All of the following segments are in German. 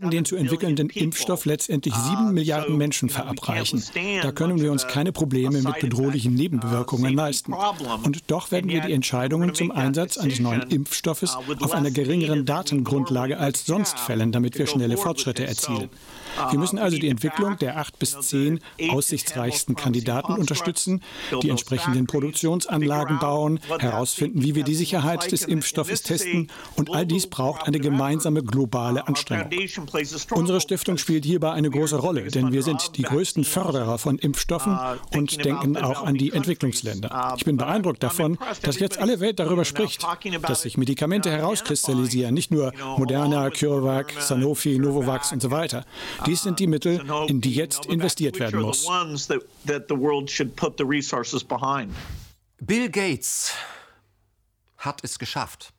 den zu entwickelnden Impfstoff letztendlich sieben Milliarden Menschen verabreichen. Da können wir uns keine Probleme mit bedrohlichen Nebenwirkungen leisten. Und doch werden wir die Entscheidungen zum Einsatz eines neuen Impfstoffes auf einer geringeren Datengrundlage als sonst fällen, damit wir schnelle Fortschritte erzielen. Wir müssen also die Entwicklung der acht bis zehn aussichtsreichsten Kandidaten unterstützen, die entsprechenden Produktionsanlagen bauen, herausfinden, wie wir die Sicherheit des Impfstoffes testen und all dies braucht eine gemeinsame globale Anstrengung. Unsere Stiftung spielt hierbei eine große Rolle, denn wir sind die größten Förderer von Impfstoffen und denken auch an die Entwicklungsländer. Ich bin beeindruckt davon, dass jetzt alle Welt darüber spricht, dass sich Medikamente herauskristallisieren, nicht nur Moderna, CureVac, Sanofi, Novavax und so weiter. Dies sind die Mittel, in die jetzt investiert werden muss. Bill Gates hat es geschafft.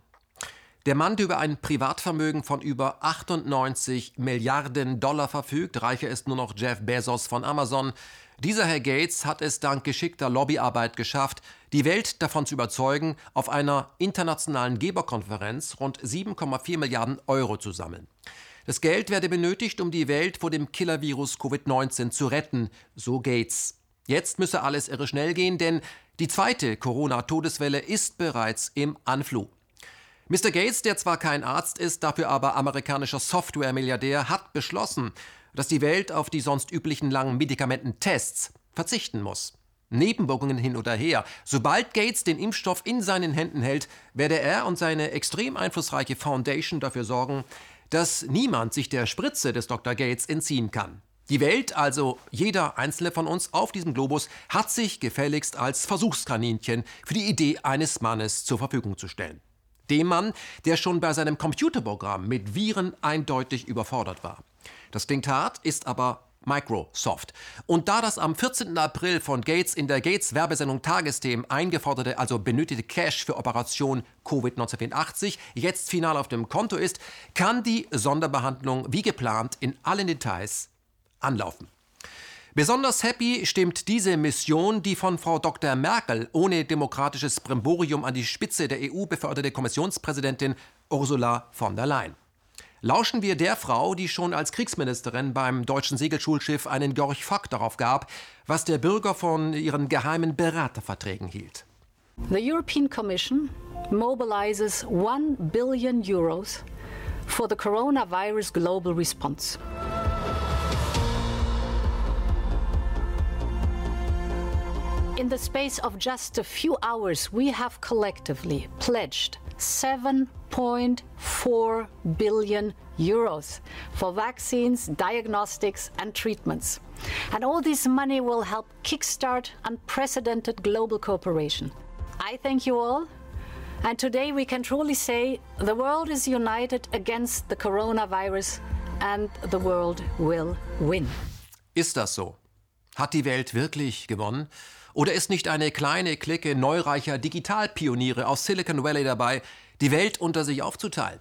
Der Mann, der über ein Privatvermögen von über 98 Milliarden Dollar verfügt, reicher ist nur noch Jeff Bezos von Amazon. Dieser Herr Gates hat es dank geschickter Lobbyarbeit geschafft, die Welt davon zu überzeugen, auf einer internationalen Geberkonferenz rund 7,4 Milliarden Euro zu sammeln. Das Geld werde benötigt, um die Welt vor dem Killervirus Covid-19 zu retten, so Gates. Jetzt müsse alles irre schnell gehen, denn die zweite Corona-Todeswelle ist bereits im Anflug. Mr. Gates, der zwar kein Arzt ist, dafür aber amerikanischer Software-Milliardär, hat beschlossen, dass die Welt auf die sonst üblichen langen Medikamententests verzichten muss. Nebenwirkungen hin oder her. Sobald Gates den Impfstoff in seinen Händen hält, werde er und seine extrem einflussreiche Foundation dafür sorgen, dass niemand sich der Spritze des Dr. Gates entziehen kann. Die Welt, also jeder einzelne von uns auf diesem Globus, hat sich gefälligst als Versuchskaninchen für die Idee eines Mannes zur Verfügung zu stellen. Dem Mann, der schon bei seinem Computerprogramm mit Viren eindeutig überfordert war. Das klingt hart, ist aber Microsoft. Und da das am 14. April von Gates in der Gates-Werbesendung Tagesthemen eingeforderte, also benötigte Cash für Operation Covid-1984 jetzt final auf dem Konto ist, kann die Sonderbehandlung wie geplant in allen Details anlaufen. Besonders happy stimmt diese Mission die von Frau Dr. Merkel ohne demokratisches Brimborium an die Spitze der EU beförderte Kommissionspräsidentin Ursula von der Leyen lauschen wir der Frau, die schon als Kriegsministerin beim deutschen Segelschulschiff einen Gorch Fock darauf gab, was der Bürger von ihren geheimen Beraterverträgen hielt. The European Commission mobilizes 1 billion euros for the coronavirus global response. In the space of just a few hours, we have collectively pledged 7.4 billion euros for vaccines, diagnostics, and treatments. And all this money will help kickstart unprecedented global cooperation. I thank you all. And today we can truly say the world is united against the coronavirus and the world will win. Ist das so? Hat die Welt wirklich gewonnen? Oder ist nicht eine kleine Clique neureicher Digitalpioniere aus Silicon Valley dabei, die Welt unter sich aufzuteilen?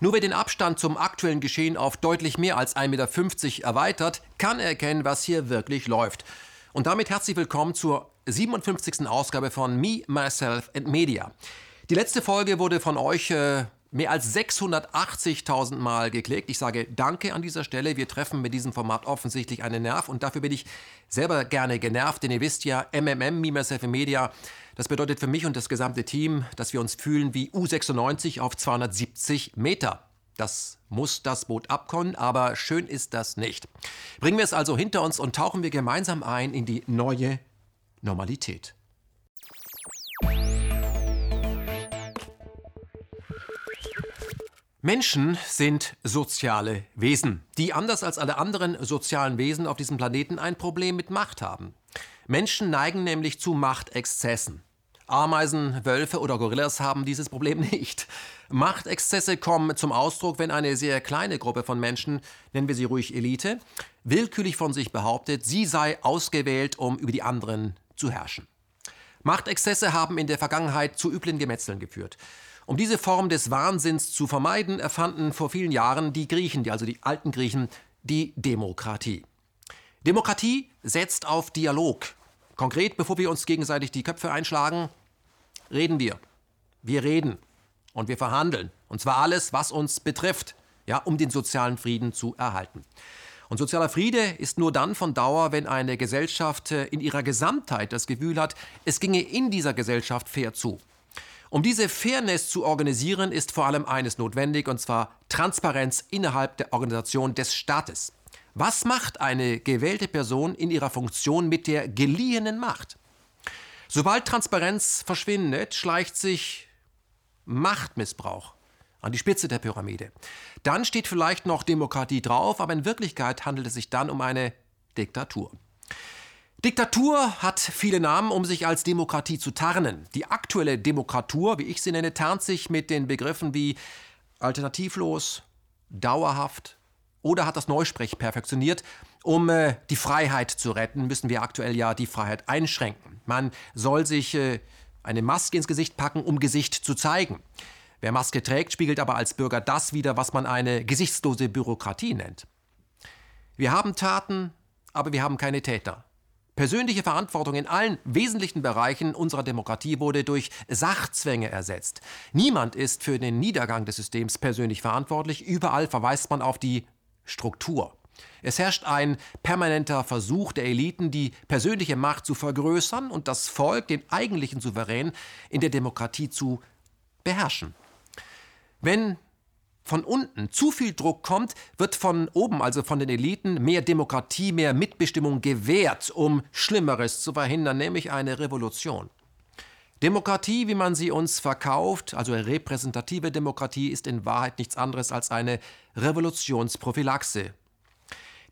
Nur wer den Abstand zum aktuellen Geschehen auf deutlich mehr als 1,50 Meter erweitert, kann erkennen, was hier wirklich läuft. Und damit herzlich willkommen zur 57. Ausgabe von Me, Myself and Media. Die letzte Folge wurde von euch äh, mehr als 680.000 Mal geklickt. Ich sage Danke an dieser Stelle. Wir treffen mit diesem Format offensichtlich einen Nerv und dafür bin ich selber gerne genervt, denn ihr wisst ja, MMM, Me, Myself Media, das bedeutet für mich und das gesamte Team, dass wir uns fühlen wie U96 auf 270 Meter. Das muss das Boot abkommen, aber schön ist das nicht. Bringen wir es also hinter uns und tauchen wir gemeinsam ein in die neue Normalität. Menschen sind soziale Wesen, die anders als alle anderen sozialen Wesen auf diesem Planeten ein Problem mit Macht haben. Menschen neigen nämlich zu Machtexzessen. Ameisen, Wölfe oder Gorillas haben dieses Problem nicht. Machtexzesse kommen zum Ausdruck, wenn eine sehr kleine Gruppe von Menschen, nennen wir sie ruhig Elite, willkürlich von sich behauptet, sie sei ausgewählt, um über die anderen zu herrschen. Machtexzesse haben in der Vergangenheit zu üblen Gemetzeln geführt. Um diese Form des Wahnsinns zu vermeiden, erfanden vor vielen Jahren die Griechen, also die alten Griechen, die Demokratie. Demokratie setzt auf Dialog. Konkret, bevor wir uns gegenseitig die Köpfe einschlagen, reden wir. Wir reden und wir verhandeln. Und zwar alles, was uns betrifft. ja, um den sozialen Frieden zu erhalten. Und sozialer Friede ist nur dann von Dauer, wenn eine Gesellschaft äh, in ihrer Gesamtheit das Gefühl hat, es ginge in dieser Gesellschaft fair zu. Um diese Fairness zu organisieren, ist vor allem eines notwendig, und zwar Transparenz innerhalb der Organisation des Staates. Was macht eine gewählte Person in ihrer Funktion mit der geliehenen Macht? Sobald Transparenz verschwindet, schleicht sich Machtmissbrauch an die Spitze der Pyramide. Dann steht vielleicht noch Demokratie drauf, aber in Wirklichkeit handelt es sich dann um eine Diktatur. Diktatur hat viele Namen, um sich als Demokratie zu tarnen. Die aktuelle Demokratur, wie ich sie nenne, tarnt sich mit den Begriffen wie alternativlos, dauerhaft oder hat das Neusprech perfektioniert. Um äh, die Freiheit zu retten, müssen wir aktuell ja die Freiheit einschränken. Man soll sich äh, eine Maske ins Gesicht packen, um Gesicht zu zeigen. Wer Maske trägt, spiegelt aber als Bürger das wider, was man eine gesichtslose Bürokratie nennt. Wir haben Taten, aber wir haben keine Täter. Persönliche Verantwortung in allen wesentlichen Bereichen unserer Demokratie wurde durch Sachzwänge ersetzt. Niemand ist für den Niedergang des Systems persönlich verantwortlich. Überall verweist man auf die Struktur. Es herrscht ein permanenter Versuch der Eliten, die persönliche Macht zu vergrößern und das Volk, den eigentlichen Souverän, in der Demokratie zu beherrschen. Wenn von unten zu viel Druck kommt, wird von oben, also von den Eliten, mehr Demokratie, mehr Mitbestimmung gewährt, um Schlimmeres zu verhindern, nämlich eine Revolution. Demokratie, wie man sie uns verkauft, also repräsentative Demokratie, ist in Wahrheit nichts anderes als eine Revolutionsprophylaxe.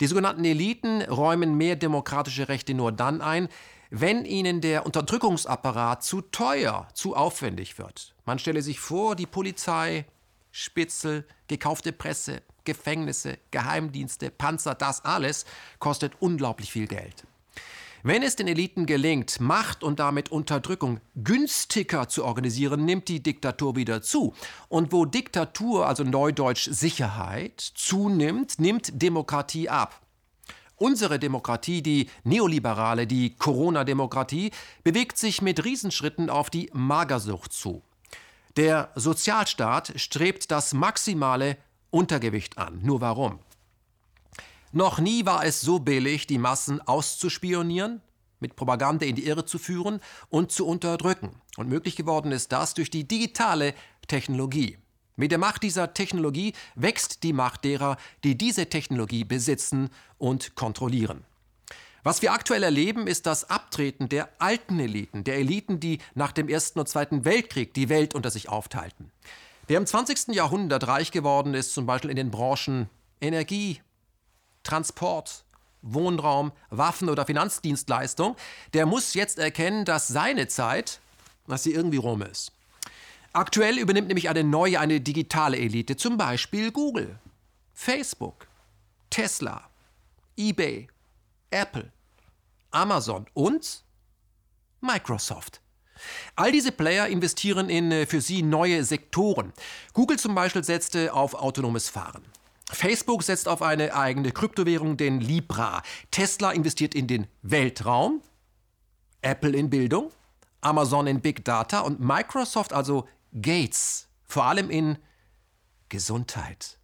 Die sogenannten Eliten räumen mehr demokratische Rechte nur dann ein, wenn ihnen der Unterdrückungsapparat zu teuer, zu aufwendig wird. Man stelle sich vor, die Polizei, Spitzel, gekaufte Presse, Gefängnisse, Geheimdienste, Panzer, das alles kostet unglaublich viel Geld. Wenn es den Eliten gelingt, Macht und damit Unterdrückung günstiger zu organisieren, nimmt die Diktatur wieder zu. Und wo Diktatur, also neudeutsch Sicherheit, zunimmt, nimmt Demokratie ab. Unsere Demokratie, die neoliberale, die Corona-Demokratie, bewegt sich mit Riesenschritten auf die Magersucht zu. Der Sozialstaat strebt das maximale Untergewicht an. Nur warum? Noch nie war es so billig, die Massen auszuspionieren, mit Propaganda in die Irre zu führen und zu unterdrücken. Und möglich geworden ist das durch die digitale Technologie. Mit der Macht dieser Technologie wächst die Macht derer, die diese Technologie besitzen und kontrollieren. Was wir aktuell erleben, ist das Abtreten der alten Eliten, der Eliten, die nach dem Ersten und Zweiten Weltkrieg die Welt unter sich aufteilten. Wer im 20. Jahrhundert reich geworden ist, zum Beispiel in den Branchen Energie, Transport, Wohnraum, Waffen oder Finanzdienstleistung, der muss jetzt erkennen, dass seine Zeit, dass sie irgendwie rum ist. Aktuell übernimmt nämlich eine neue, eine digitale Elite, zum Beispiel Google, Facebook, Tesla, eBay, Apple, Amazon und Microsoft. All diese Player investieren in äh, für sie neue Sektoren. Google zum Beispiel setzte auf autonomes Fahren. Facebook setzt auf eine eigene Kryptowährung, den Libra. Tesla investiert in den Weltraum. Apple in Bildung. Amazon in Big Data und Microsoft, also Gates, vor allem in Gesundheit.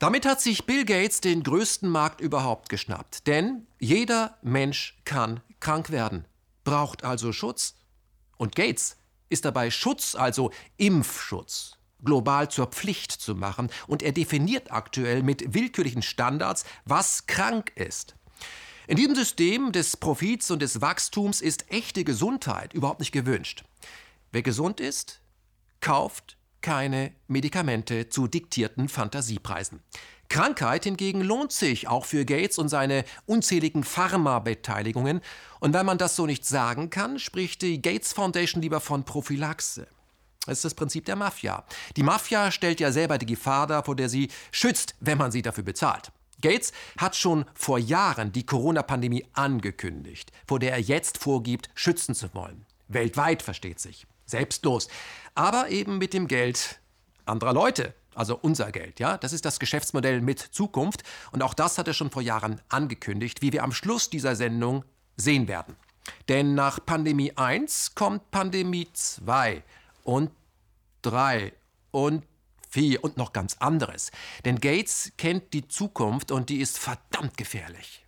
Damit hat sich Bill Gates den größten Markt überhaupt geschnappt. Denn jeder Mensch kann krank werden, braucht also Schutz. Und Gates ist dabei Schutz, also Impfschutz, global zur Pflicht zu machen. Und er definiert aktuell mit willkürlichen Standards, was krank ist. In diesem System des Profits und des Wachstums ist echte Gesundheit überhaupt nicht gewünscht. Wer gesund ist, kauft, keine Medikamente zu diktierten Fantasiepreisen. Krankheit hingegen lohnt sich auch für Gates und seine unzähligen Pharmabeteiligungen. Und wenn man das so nicht sagen kann, spricht die Gates Foundation lieber von Prophylaxe. Das ist das Prinzip der Mafia. Die Mafia stellt ja selber die Gefahr dar, vor der sie schützt, wenn man sie dafür bezahlt. Gates hat schon vor Jahren die Corona-Pandemie angekündigt, vor der er jetzt vorgibt, schützen zu wollen. Weltweit versteht sich. Selbstlos aber eben mit dem Geld anderer Leute. Also unser Geld, ja. Das ist das Geschäftsmodell mit Zukunft. Und auch das hat er schon vor Jahren angekündigt, wie wir am Schluss dieser Sendung sehen werden. Denn nach Pandemie 1 kommt Pandemie 2 und 3 und Philosophie und noch ganz anderes. Denn Gates kennt die Zukunft und die ist verdammt gefährlich.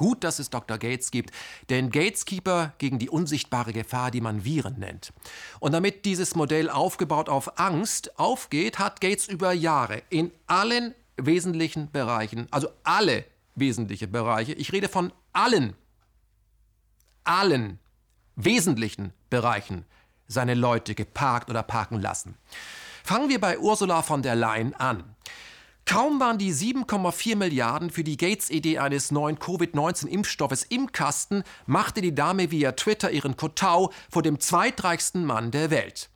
Gut, dass es Dr. Gates gibt, denn Gateskeeper gegen die unsichtbare Gefahr, die man Viren nennt. Und damit dieses Modell aufgebaut auf Angst aufgeht, hat Gates über Jahre in allen wesentlichen Bereichen, also alle wesentlichen Bereiche, ich rede von allen, allen wesentlichen Bereichen, seine Leute geparkt oder parken lassen. Fangen wir bei Ursula von der Leyen an. Kaum waren die 7,4 Milliarden für die Gates-Idee eines neuen Covid-19-Impfstoffes im Kasten, machte die Dame via Twitter ihren Kotau vor dem zweitreichsten Mann der Welt.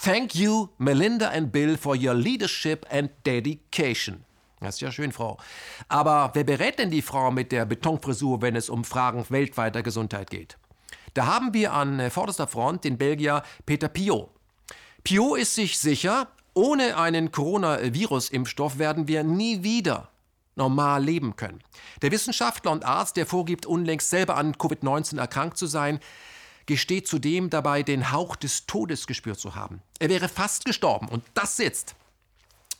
Thank you, Melinda and Bill, for your leadership and dedication. Das ist ja schön, Frau. Aber wer berät denn die Frau mit der Betonfrisur, wenn es um Fragen weltweiter Gesundheit geht? Da haben wir an vorderster Front den Belgier Peter Piot. Piot ist sich sicher, ohne einen Coronavirus-Impfstoff werden wir nie wieder normal leben können. Der Wissenschaftler und Arzt, der vorgibt, unlängst selber an Covid-19 erkrankt zu sein, gesteht zudem dabei, den Hauch des Todes gespürt zu haben. Er wäre fast gestorben und das sitzt.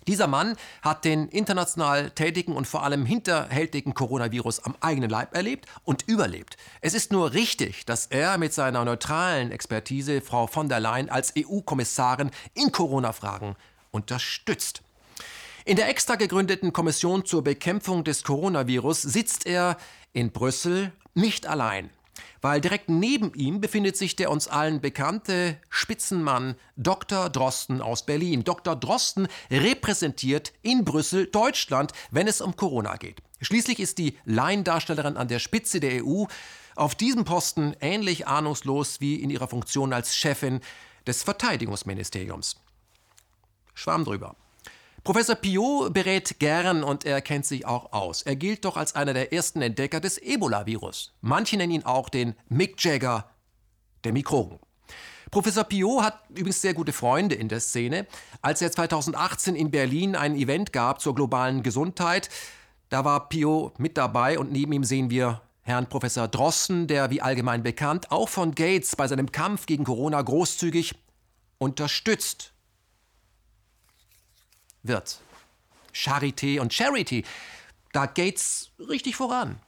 Dieser Mann hat den international tätigen und vor allem hinterhältigen Coronavirus am eigenen Leib erlebt und überlebt. Es ist nur richtig, dass er mit seiner neutralen Expertise Frau von der Leyen als EU-Kommissarin in Corona-Fragen unterstützt. In der extra gegründeten Kommission zur Bekämpfung des Coronavirus sitzt er in Brüssel nicht allein weil direkt neben ihm befindet sich der uns allen bekannte Spitzenmann Dr. Drosten aus Berlin. Dr. Drosten repräsentiert in Brüssel Deutschland, wenn es um Corona geht. Schließlich ist die Laiendarstellerin an der Spitze der EU auf diesem Posten ähnlich ahnungslos wie in ihrer Funktion als Chefin des Verteidigungsministeriums. Schwamm drüber. Professor Piot berät gern und er kennt sich auch aus. Er gilt doch als einer der ersten Entdecker des Ebola-Virus. Manche nennen ihn auch den Mick Jagger der Mikroben. Professor Piot hat übrigens sehr gute Freunde in der Szene. Als er 2018 in Berlin ein Event gab zur globalen Gesundheit, da war Piot mit dabei und neben ihm sehen wir Herrn Professor Drossen, der wie allgemein bekannt auch von Gates bei seinem Kampf gegen Corona großzügig unterstützt wird. Charité und Charity, da geht's richtig voran.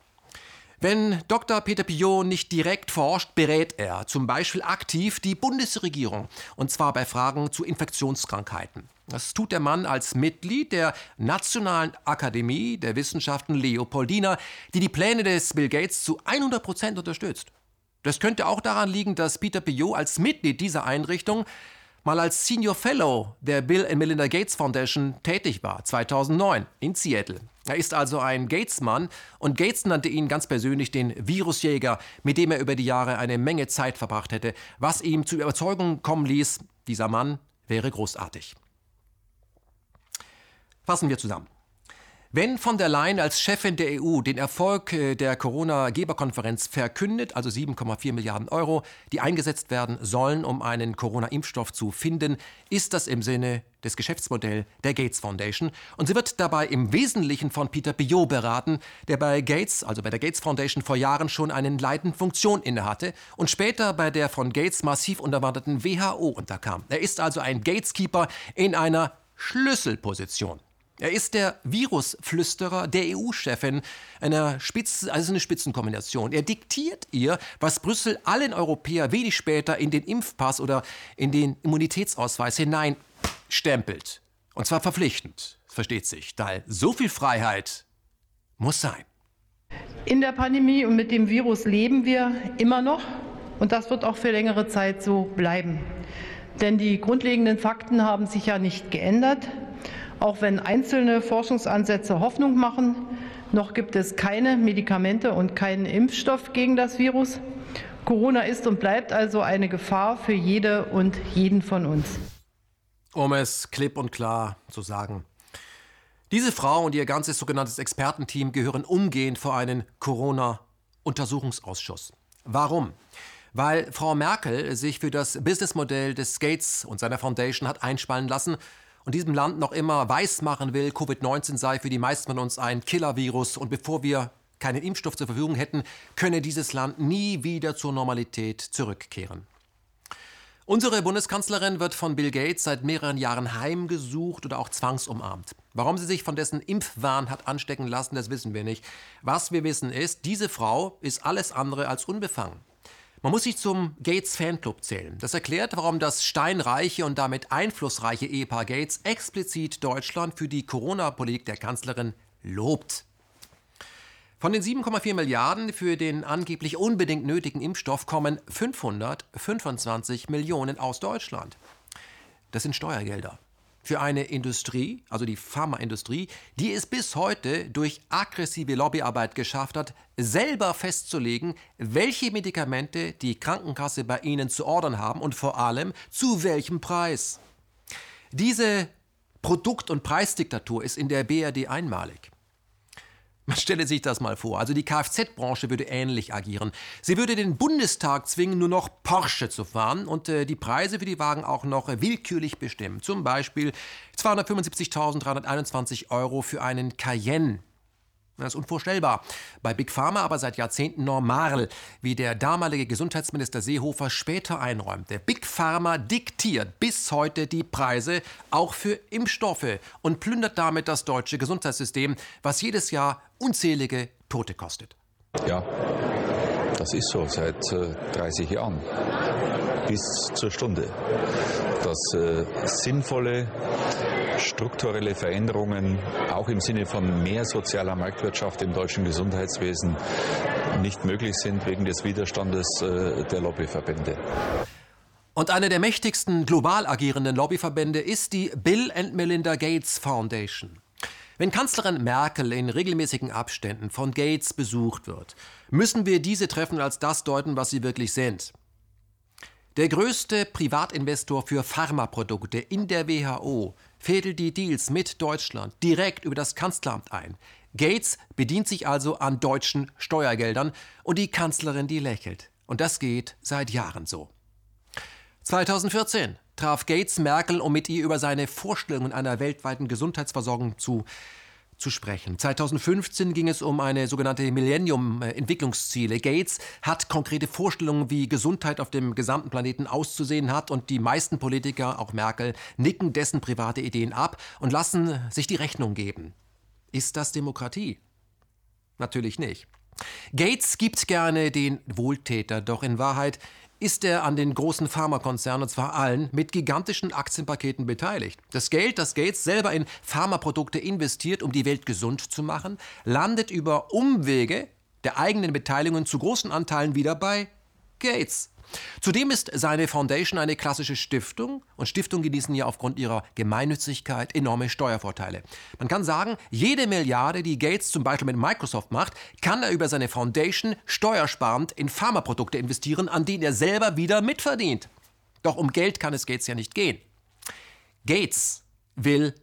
Wenn Dr. Peter Piot nicht direkt forscht, berät er zum Beispiel aktiv die Bundesregierung, und zwar bei Fragen zu Infektionskrankheiten. Das tut der Mann als Mitglied der Nationalen Akademie der Wissenschaften Leopoldina, die die Pläne des Bill Gates zu 100 Prozent unterstützt. Das könnte auch daran liegen, dass Peter Piot als Mitglied dieser Einrichtung mal als Senior Fellow der Bill and Melinda Gates Foundation tätig war, 2009 in Seattle. Er ist also ein Gates-Mann und Gates nannte ihn ganz persönlich den Virusjäger, mit dem er über die Jahre eine Menge Zeit verbracht hätte, was ihm zur Überzeugung kommen ließ, dieser Mann wäre großartig. Fassen wir zusammen. Wenn von der Leyen als Chefin der EU den Erfolg äh, der Corona-Geberkonferenz verkündet, also 7,4 Milliarden Euro, die eingesetzt werden sollen, um einen Corona-Impfstoff zu finden, ist das im Sinne des Geschäftsmodells der Gates Foundation. Und sie wird dabei im Wesentlichen von Peter Biot beraten, der bei Gates, also bei der Gates Foundation, vor Jahren schon eine leitende Funktion innehatte und später bei der von Gates massiv unterwanderten WHO unterkam. Er ist also ein Gateskeeper in einer Schlüsselposition. Er ist der Virusflüsterer der EU-Chefin, einer Spitz, also eine Spitzenkombination. Er diktiert ihr, was Brüssel allen Europäer wenig später in den Impfpass oder in den Immunitätsausweis hineinstempelt. Und zwar verpflichtend, versteht sich, weil so viel Freiheit muss sein. In der Pandemie und mit dem Virus leben wir immer noch und das wird auch für längere Zeit so bleiben. Denn die grundlegenden Fakten haben sich ja nicht geändert. Auch wenn einzelne Forschungsansätze Hoffnung machen, noch gibt es keine Medikamente und keinen Impfstoff gegen das Virus. Corona ist und bleibt also eine Gefahr für jede und jeden von uns. Um es klipp und klar zu sagen. Diese Frau und ihr ganzes sogenanntes Expertenteam gehören umgehend vor einen Corona-Untersuchungsausschuss. Warum? Weil Frau Merkel sich für das Businessmodell des Gates und seiner Foundation hat einspannen lassen und diesem Land noch immer weismachen will, Covid-19 sei für die meisten von uns ein Killer-Virus und bevor wir keinen Impfstoff zur Verfügung hätten, könne dieses Land nie wieder zur Normalität zurückkehren. Unsere Bundeskanzlerin wird von Bill Gates seit mehreren Jahren heimgesucht oder auch zwangsumarmt. Warum sie sich von dessen Impfwahn hat anstecken lassen, das wissen wir nicht. Was wir wissen ist, diese Frau ist alles andere als unbefangen. Man muss sich zum Gates Fanclub zählen. Das erklärt, warum das steinreiche und damit einflussreiche Ehepaar Gates explizit Deutschland für die Corona-Politik der Kanzlerin lobt. Von den 7,4 Milliarden für den angeblich unbedingt nötigen Impfstoff kommen 525 Millionen aus Deutschland. Das sind Steuergelder. Für eine Industrie, also die Pharmaindustrie, die es bis heute durch aggressive Lobbyarbeit geschafft hat, selber festzulegen, welche Medikamente die Krankenkasse bei ihnen zu ordern haben und vor allem zu welchem Preis. Diese Produkt- und Preisdiktatur ist in der BRD einmalig. Man stelle sich das mal vor. Also die Kfz-Branche würde ähnlich agieren. Sie würde den Bundestag zwingen, nur noch Porsche zu fahren und äh, die Preise für die Wagen auch noch willkürlich bestimmen. Zum Beispiel 275.321 Euro für einen Cayenne. Das ist unvorstellbar. Bei Big Pharma aber seit Jahrzehnten normal, wie der damalige Gesundheitsminister Seehofer später einräumte. Big Pharma diktiert bis heute die Preise auch für Impfstoffe und plündert damit das deutsche Gesundheitssystem, was jedes Jahr unzählige Tote kostet. Ja, das ist so seit äh, 30 Jahren bis zur Stunde. Dass äh, sinnvolle strukturelle Veränderungen auch im Sinne von mehr sozialer Marktwirtschaft im deutschen Gesundheitswesen nicht möglich sind wegen des Widerstandes äh, der Lobbyverbände. Und eine der mächtigsten global agierenden Lobbyverbände ist die Bill and Melinda Gates Foundation. Wenn Kanzlerin Merkel in regelmäßigen Abständen von Gates besucht wird, müssen wir diese Treffen als das deuten, was sie wirklich sind. Der größte Privatinvestor für Pharmaprodukte in der WHO fädelt die Deals mit Deutschland direkt über das Kanzleramt ein. Gates bedient sich also an deutschen Steuergeldern und die Kanzlerin, die lächelt. Und das geht seit Jahren so. 2014 traf Gates Merkel, um mit ihr über seine Vorstellungen einer weltweiten Gesundheitsversorgung zu zu sprechen. 2015 ging es um eine sogenannte Millennium-Entwicklungsziele. Gates hat konkrete Vorstellungen, wie Gesundheit auf dem gesamten Planeten auszusehen hat und die meisten Politiker, auch Merkel, nicken dessen private Ideen ab und lassen sich die Rechnung geben. Ist das Demokratie? Natürlich nicht. Gates gibt gerne den Wohltäter, doch in Wahrheit ist er an den großen Pharmakonzernen, und zwar allen, mit gigantischen Aktienpaketen beteiligt. Das Geld, das Gates selber in Pharmaprodukte investiert, um die Welt gesund zu machen, landet über Umwege der eigenen Beteiligungen zu großen Anteilen wieder bei Gates. Zudem ist seine Foundation eine klassische Stiftung und Stiftungen genießen ja aufgrund ihrer Gemeinnützigkeit enorme Steuervorteile. Man kann sagen, jede Milliarde, die Gates zum Beispiel mit Microsoft macht, kann er über seine Foundation steuersparend in Pharmaprodukte investieren, an denen er selber wieder mitverdient. Doch um Geld kann es Gates ja nicht gehen. Gates will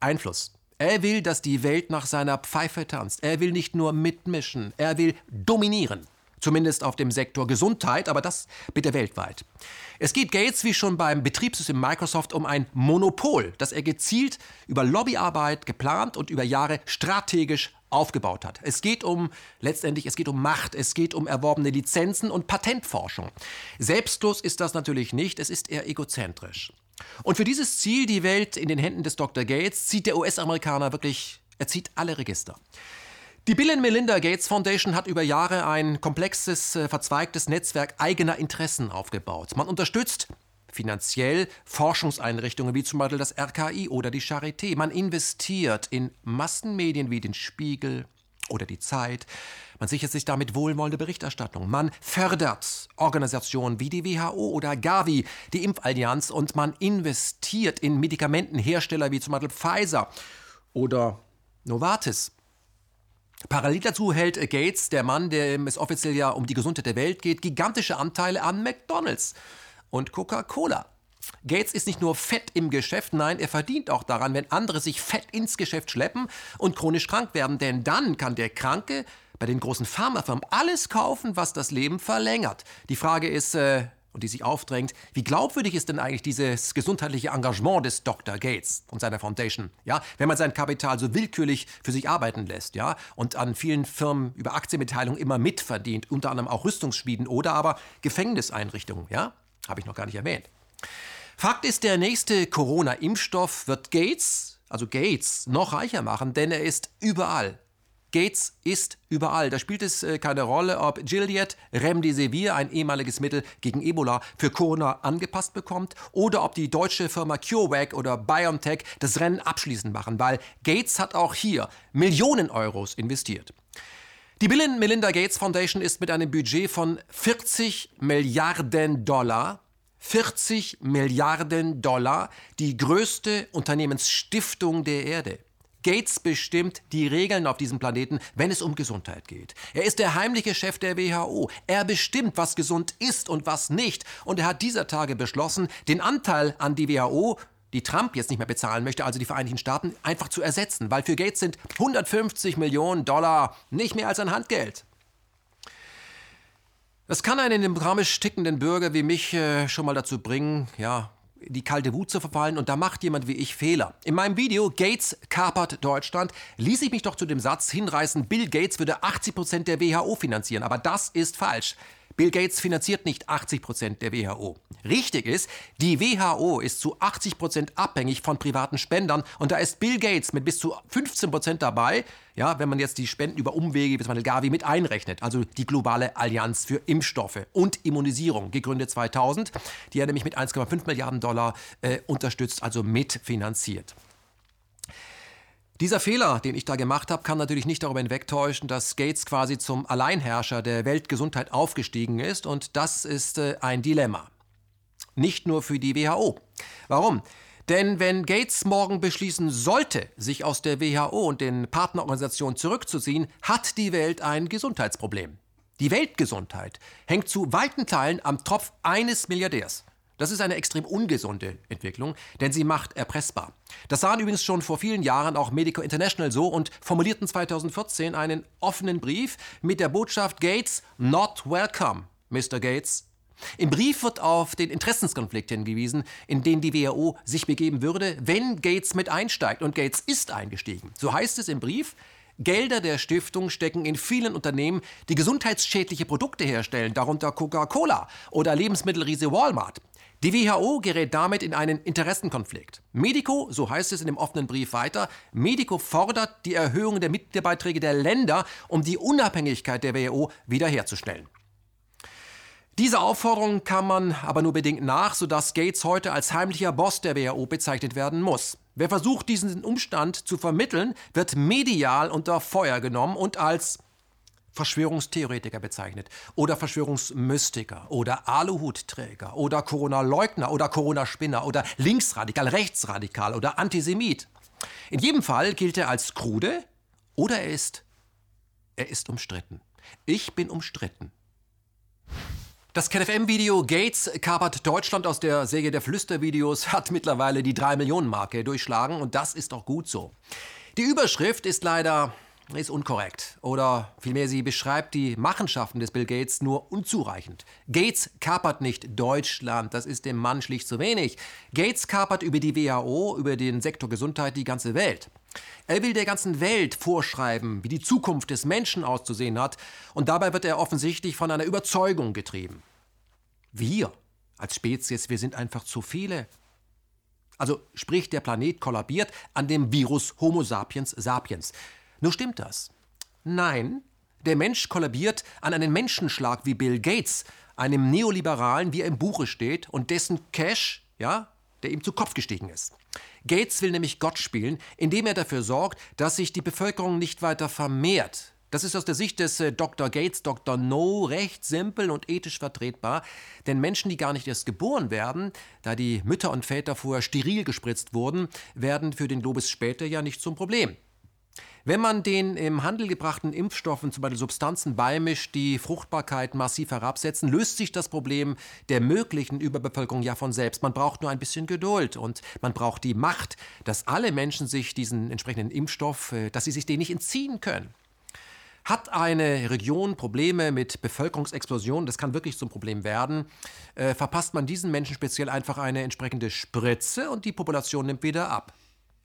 Einfluss. Er will, dass die Welt nach seiner Pfeife tanzt. Er will nicht nur mitmischen, er will dominieren. Zumindest auf dem Sektor Gesundheit, aber das bitte weltweit. Es geht Gates wie schon beim Betriebssystem Microsoft um ein Monopol, das er gezielt über Lobbyarbeit geplant und über Jahre strategisch aufgebaut hat. Es geht um letztendlich, es geht um Macht, es geht um erworbene Lizenzen und Patentforschung. Selbstlos ist das natürlich nicht, es ist eher egozentrisch. Und für dieses Ziel, die Welt in den Händen des Dr. Gates, zieht der US-Amerikaner wirklich, er zieht alle Register. Die Bill and Melinda Gates Foundation hat über Jahre ein komplexes, äh, verzweigtes Netzwerk eigener Interessen aufgebaut. Man unterstützt finanziell Forschungseinrichtungen wie zum Beispiel das RKI oder die Charité. Man investiert in Massenmedien wie den Spiegel oder die Zeit. Man sichert sich damit wohlwollende Berichterstattung. Man fördert Organisationen wie die WHO oder Gavi, die Impfallianz, und man investiert in Medikamentenhersteller wie zum Beispiel Pfizer oder Novartis. Parallel dazu hält Gates, der Mann, dem es offiziell ja um die Gesundheit der Welt geht, gigantische Anteile an McDonald's und Coca-Cola. Gates ist nicht nur fett im Geschäft, nein, er verdient auch daran, wenn andere sich fett ins Geschäft schleppen und chronisch krank werden, denn dann kann der Kranke bei den großen Pharmafirmen alles kaufen, was das Leben verlängert. Die Frage ist, äh, und die sich aufdrängt, wie glaubwürdig ist denn eigentlich dieses gesundheitliche Engagement des Dr. Gates und seiner Foundation? Ja, wenn man sein Kapital so willkürlich für sich arbeiten lässt, ja, und an vielen Firmen über Aktienbeteiligung immer mitverdient, unter anderem auch Rüstungsschmieden oder aber Gefängniseinrichtungen, ja, habe ich noch gar nicht erwähnt. Fakt ist, der nächste Corona-Impfstoff wird Gates, also Gates, noch reicher machen, denn er ist überall. Gates ist überall. Da spielt es äh, keine Rolle, ob Gilead Remdesivir, ein ehemaliges Mittel gegen Ebola, für Corona angepasst bekommt oder ob die deutsche Firma CureVac oder BioNTech das Rennen abschließend machen, weil Gates hat auch hier Millionen Euros investiert. Die Bill Melinda Gates Foundation ist mit einem Budget von 40 Milliarden Dollar 40 Milliarden Dollar die größte Unternehmensstiftung der Erde. Gates bestimmt die Regeln auf diesem Planeten, wenn es um Gesundheit geht. Er ist der heimliche Chef der WHO. Er bestimmt, was gesund ist und was nicht. Und er hat dieser Tage beschlossen, den Anteil an die WHO die Trump jetzt nicht mehr bezahlen möchte, also die Vereinigten Staaten, einfach zu ersetzen, weil für Gates sind 150 Millionen Dollar nicht mehr als ein Handgeld. Das kann einen im Programmisch tickenden Bürger wie mich äh, schon mal dazu bringen, ja, die kalte Wut zu verfallen und da macht jemand wie ich Fehler. In meinem Video Gates kapert Deutschland ließ ich mich doch zu dem Satz hinreißen, Bill Gates würde 80 Prozent der WHO finanzieren, aber das ist falsch. Bill Gates finanziert nicht 80 Prozent der WHO. Richtig ist, die WHO ist zu 80 Prozent abhängig von privaten Spendern und da ist Bill Gates mit bis zu 15 Prozent dabei, ja, wenn man jetzt die Spenden über Umwege wie zum Gavi mit einrechnet, also die globale Allianz für Impfstoffe und Immunisierung, gegründet 2000, die er nämlich mit 1,5 Milliarden Dollar äh, unterstützt, also mitfinanziert. Dieser Fehler, den ich da gemacht habe, kann natürlich nicht darüber hinwegtäuschen, dass Gates quasi zum Alleinherrscher der Weltgesundheit aufgestiegen ist und das ist äh, ein Dilemma. Nicht nur für die WHO. Warum? Denn wenn Gates morgen beschließen sollte, sich aus der WHO und den Partnerorganisationen zurückzuziehen, hat die Welt ein Gesundheitsproblem. Die Weltgesundheit hängt zu weiten Teilen am Tropf eines Milliardärs. Das ist eine extrem ungesunde Entwicklung, denn sie macht erpressbar. Das sahen übrigens schon vor vielen Jahren auch Medical International so und formulierten 2014 einen offenen Brief mit der Botschaft Gates not welcome, Mr. Gates. Im Brief wird auf den Interessenskonflikt hingewiesen, in den die WHO sich begeben würde, wenn Gates mit einsteigt. Und Gates ist eingestiegen. So heißt es im Brief, Gelder der Stiftung stecken in vielen Unternehmen, die gesundheitsschädliche Produkte herstellen, darunter Coca-Cola oder Lebensmittelriese Walmart. Die WHO gerät damit in einen Interessenkonflikt. Medico, so heißt es in dem offenen Brief weiter, Medico fordert die Erhöhung der Mitgliedsbeiträge der Länder, um die Unabhängigkeit der WHO wiederherzustellen. Diese Aufforderung kann man aber nur bedingt nach, sodass Gates heute als heimlicher Boss der WHO bezeichnet werden muss. Wer versucht, diesen Umstand zu vermitteln, wird medial unter Feuer genommen und als Verschwörungstheoretiker bezeichnet oder Verschwörungsmystiker oder Aluhutträger oder Corona-Leugner oder Corona-Spinner oder Linksradikal, Rechtsradikal oder Antisemit. In jedem Fall gilt er als krude oder er ist, er ist umstritten. Ich bin umstritten. Das KenFM-Video Gates kapert Deutschland aus der Säge der Flüstervideos hat mittlerweile die 3-Millionen-Marke durchschlagen und das ist auch gut so. Die Überschrift ist leider ist unkorrekt. Oder vielmehr, sie beschreibt die Machenschaften des Bill Gates nur unzureichend. Gates kapert nicht Deutschland, das ist dem Mann schlicht zu wenig. Gates kapert über die WHO, über den Sektor Gesundheit die ganze Welt. Er will der ganzen Welt vorschreiben, wie die Zukunft des Menschen auszusehen hat, und dabei wird er offensichtlich von einer Überzeugung getrieben. Wir als Spezies, wir sind einfach zu viele. Also sprich, der Planet kollabiert an dem Virus Homo sapiens sapiens. Nur stimmt das? Nein, der Mensch kollabiert an einen Menschenschlag wie Bill Gates, einem Neoliberalen, wie er im Buche steht, und dessen Cash, ja, der ihm zu Kopf gestiegen ist. Gates will nämlich Gott spielen, indem er dafür sorgt, dass sich die Bevölkerung nicht weiter vermehrt. Das ist aus der Sicht des äh, Dr. Gates, Dr. No, recht simpel und ethisch vertretbar. Denn Menschen, die gar nicht erst geboren werden, da die Mütter und Väter vorher steril gespritzt wurden, werden für den Globus später ja nicht zum Problem. Wenn man den im Handel gebrachten Impfstoffen zum Beispiel Substanzen beimischt, die Fruchtbarkeit massiv herabsetzen, löst sich das Problem der möglichen Überbevölkerung ja von selbst. Man braucht nur ein bisschen Geduld und man braucht die Macht, dass alle Menschen sich diesen entsprechenden Impfstoff, äh, dass sie sich den nicht entziehen können. Hat eine Region Probleme mit Bevölkerungsexplosion, das kann wirklich zum Problem werden, äh, verpasst man diesen Menschen speziell einfach eine entsprechende Spritze und die Population nimmt wieder ab.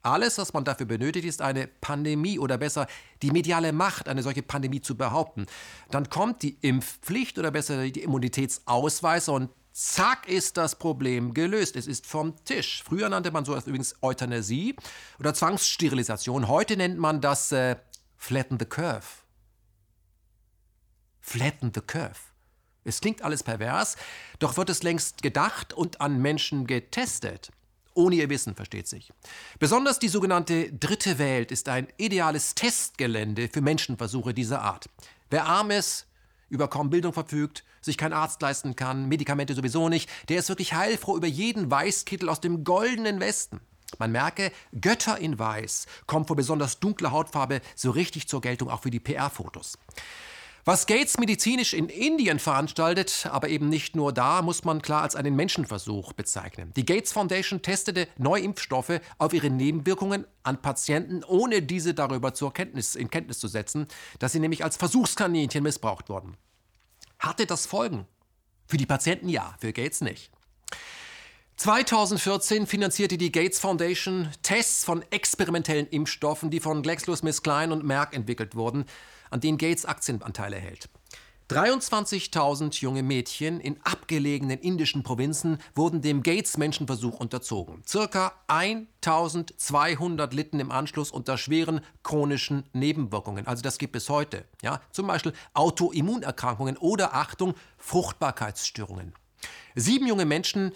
Alles, was man dafür benötigt, ist eine Pandemie oder besser die mediale Macht, eine solche Pandemie zu behaupten. Dann kommt die Impfpflicht oder besser die Immunitätsausweise und Zack ist das Problem gelöst. Es ist vom Tisch. Früher nannte man sowas übrigens Euthanasie oder Zwangssterilisation. Heute nennt man das äh, Flatten the Curve. Flatten the Curve. Es klingt alles pervers, doch wird es längst gedacht und an Menschen getestet. Ohne ihr Wissen, versteht sich. Besonders die sogenannte Dritte Welt ist ein ideales Testgelände für Menschenversuche dieser Art. Wer arm ist, über kaum Bildung verfügt, sich kein Arzt leisten kann, Medikamente sowieso nicht, der ist wirklich heilfroh über jeden Weißkittel aus dem goldenen Westen. Man merke, Götter in Weiß kommen vor besonders dunkler Hautfarbe so richtig zur Geltung auch für die PR-Fotos. Was Gates medizinisch in Indien veranstaltet, aber eben nicht nur da, muss man klar als einen Menschenversuch bezeichnen. Die Gates Foundation testete Neuimpfstoffe auf ihre Nebenwirkungen an Patienten, ohne diese darüber zur Kenntnis, in Kenntnis zu setzen, dass sie nämlich als Versuchskaninchen missbraucht wurden. Hatte das Folgen? Für die Patienten ja, für Gates nicht. 2014 finanzierte die Gates Foundation Tests von experimentellen Impfstoffen, die von GlaxoSmithKline und Merck entwickelt wurden an denen Gates Aktienanteile hält. 23.000 junge Mädchen in abgelegenen indischen Provinzen wurden dem Gates-Menschenversuch unterzogen. Circa 1200 litten im Anschluss unter schweren chronischen Nebenwirkungen. Also das gibt es heute. Ja? Zum Beispiel Autoimmunerkrankungen oder Achtung, Fruchtbarkeitsstörungen. Sieben junge Menschen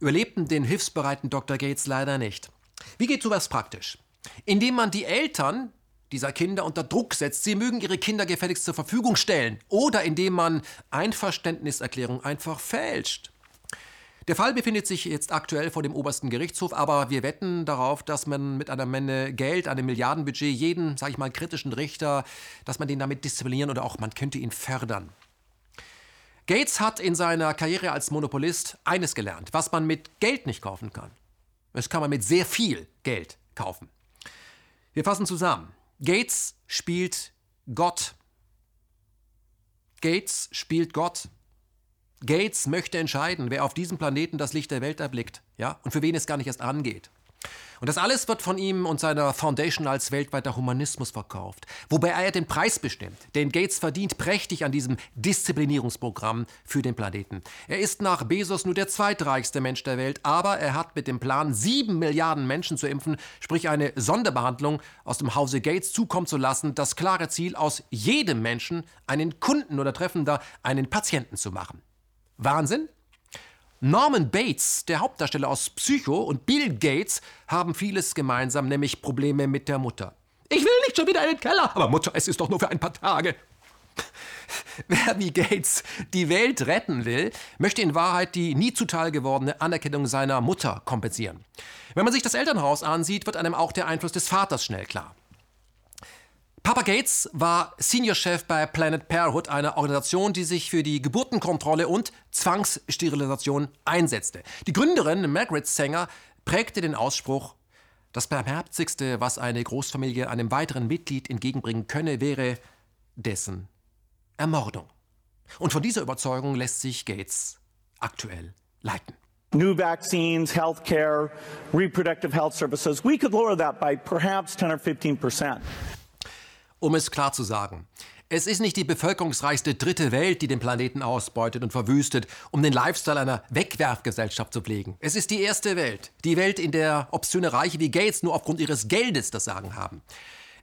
überlebten den hilfsbereiten Dr. Gates leider nicht. Wie geht sowas praktisch? Indem man die Eltern dieser Kinder unter Druck setzt. Sie mögen ihre Kinder gefälligst zur Verfügung stellen oder indem man Einverständniserklärungen einfach fälscht. Der Fall befindet sich jetzt aktuell vor dem obersten Gerichtshof, aber wir wetten darauf, dass man mit einer Menge Geld, einem Milliardenbudget, jeden, sag ich mal, kritischen Richter, dass man den damit disziplinieren oder auch man könnte ihn fördern. Gates hat in seiner Karriere als Monopolist eines gelernt, was man mit Geld nicht kaufen kann. Das kann man mit sehr viel Geld kaufen. Wir fassen zusammen. Gates spielt Gott. Gates spielt Gott. Gates möchte entscheiden, wer auf diesem Planeten das Licht der Welt erblickt, ja, und für wen es gar nicht erst angeht. Und das alles wird von ihm und seiner Foundation als weltweiter Humanismus verkauft, wobei er den Preis bestimmt. Denn Gates verdient prächtig an diesem Disziplinierungsprogramm für den Planeten. Er ist nach Bezos nur der zweitreichste Mensch der Welt, aber er hat mit dem Plan, sieben Milliarden Menschen zu impfen, sprich eine Sonderbehandlung aus dem Hause Gates zukommen zu lassen, das klare Ziel, aus jedem Menschen einen Kunden oder Treffender einen Patienten zu machen. Wahnsinn? Norman Bates, der Hauptdarsteller aus Psycho, und Bill Gates haben vieles gemeinsam, nämlich Probleme mit der Mutter. Ich will nicht schon wieder in den Keller, aber Mutter, es ist doch nur für ein paar Tage. Wer wie Gates die Welt retten will, möchte in Wahrheit die nie zuteil gewordene Anerkennung seiner Mutter kompensieren. Wenn man sich das Elternhaus ansieht, wird einem auch der Einfluss des Vaters schnell klar. Papa Gates war Seniorchef bei Planet Parenthood, einer Organisation, die sich für die Geburtenkontrolle und Zwangssterilisation einsetzte. Die Gründerin Margaret Sanger prägte den Ausspruch, das Barmherzigste, was eine Großfamilie einem weiteren Mitglied entgegenbringen könne, wäre dessen Ermordung. Und von dieser Überzeugung lässt sich Gates aktuell leiten. New vaccines, healthcare, reproductive health services, we could lower that by perhaps 10 or 15 percent. Um es klar zu sagen, es ist nicht die bevölkerungsreichste dritte Welt, die den Planeten ausbeutet und verwüstet, um den Lifestyle einer Wegwerfgesellschaft zu pflegen. Es ist die erste Welt. Die Welt, in der obszöne Reiche wie Gates nur aufgrund ihres Geldes das Sagen haben.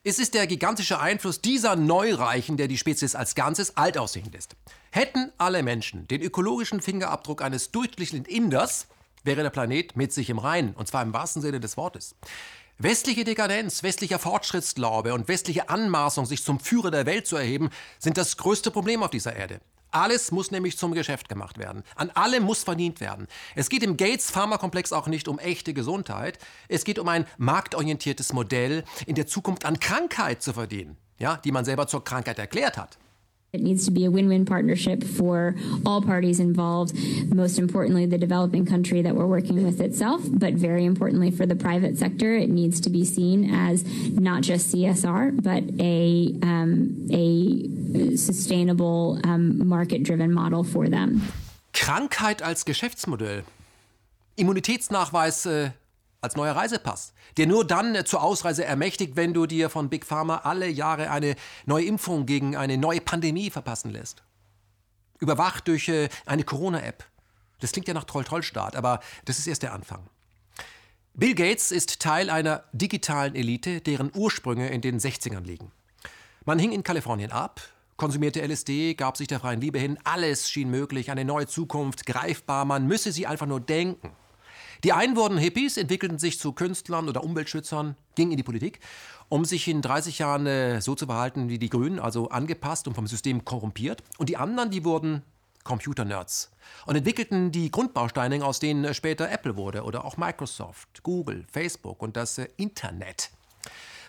Es ist der gigantische Einfluss dieser Neureichen, der die Spezies als Ganzes alt aussehen lässt. Hätten alle Menschen den ökologischen Fingerabdruck eines durchschnittlichen Inders, wäre der Planet mit sich im Reinen, und zwar im wahrsten Sinne des Wortes. Westliche Dekadenz, westlicher Fortschrittsglaube und westliche Anmaßung, sich zum Führer der Welt zu erheben, sind das größte Problem auf dieser Erde. Alles muss nämlich zum Geschäft gemacht werden. An allem muss verdient werden. Es geht im Gates Pharmakomplex auch nicht um echte Gesundheit. Es geht um ein marktorientiertes Modell, in der Zukunft an Krankheit zu verdienen, ja, die man selber zur Krankheit erklärt hat. It needs to be a win win partnership for all parties involved, most importantly, the developing country that we're working with itself, but very importantly for the private sector, it needs to be seen as not just CSR, but a, um, a sustainable um, market driven model for them. Krankheit als Geschäftsmodell. Immunitätsnachweis äh, als neuer Reisepass, der nur dann zur Ausreise ermächtigt, wenn du dir von Big Pharma alle Jahre eine neue Impfung gegen eine neue Pandemie verpassen lässt. Überwacht durch äh, eine Corona-App. Das klingt ja nach Troll-Troll-Staat, aber das ist erst der Anfang. Bill Gates ist Teil einer digitalen Elite, deren Ursprünge in den 60ern liegen. Man hing in Kalifornien ab, konsumierte LSD, gab sich der freien Liebe hin, alles schien möglich, eine neue Zukunft, greifbar, man müsse sie einfach nur denken. Die einen wurden Hippies, entwickelten sich zu Künstlern oder Umweltschützern, gingen in die Politik, um sich in 30 Jahren äh, so zu verhalten wie die Grünen, also angepasst und vom System korrumpiert. Und die anderen, die wurden Computer-Nerds und entwickelten die Grundbausteine, aus denen äh, später Apple wurde oder auch Microsoft, Google, Facebook und das äh, Internet.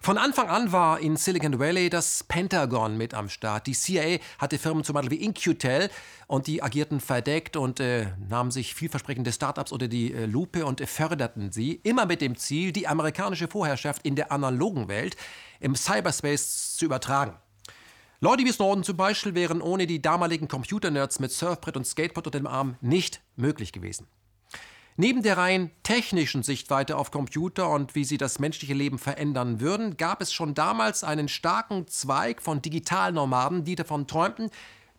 Von Anfang an war in Silicon Valley das Pentagon mit am Start. Die CIA hatte Firmen zum Beispiel wie Incutel und die agierten verdeckt und äh, nahmen sich vielversprechende Startups unter die äh, Lupe und äh, förderten sie, immer mit dem Ziel, die amerikanische Vorherrschaft in der analogen Welt im Cyberspace zu übertragen. Leute wie Snowden zum Beispiel wären ohne die damaligen Computernerds mit Surfbrett und Skateboard unter dem Arm nicht möglich gewesen. Neben der rein technischen Sichtweite auf Computer und wie sie das menschliche Leben verändern würden, gab es schon damals einen starken Zweig von Digitalnomaden, die davon träumten,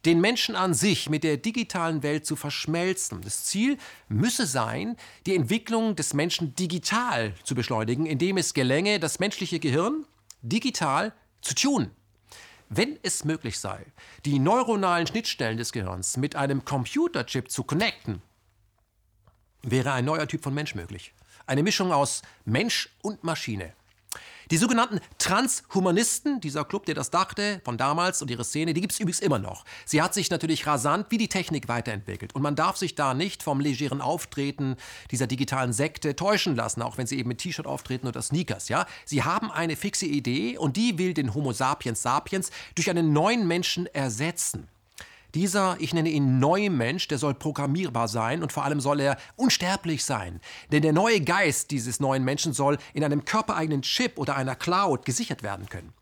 den Menschen an sich mit der digitalen Welt zu verschmelzen. Das Ziel müsse sein, die Entwicklung des Menschen digital zu beschleunigen, indem es gelänge, das menschliche Gehirn digital zu tun. Wenn es möglich sei, die neuronalen Schnittstellen des Gehirns mit einem Computerchip zu connecten, wäre ein neuer Typ von Mensch möglich. Eine Mischung aus Mensch und Maschine. Die sogenannten Transhumanisten, dieser Club, der das dachte, von damals und ihre Szene, die gibt es übrigens immer noch. Sie hat sich natürlich rasant wie die Technik weiterentwickelt. Und man darf sich da nicht vom legeren Auftreten dieser digitalen Sekte täuschen lassen, auch wenn sie eben mit T-Shirt auftreten oder Sneakers. Ja? Sie haben eine fixe Idee und die will den Homo sapiens sapiens durch einen neuen Menschen ersetzen. Dieser, ich nenne ihn Neumensch, der soll programmierbar sein und vor allem soll er unsterblich sein. Denn der neue Geist dieses neuen Menschen soll in einem körpereigenen Chip oder einer Cloud gesichert werden können.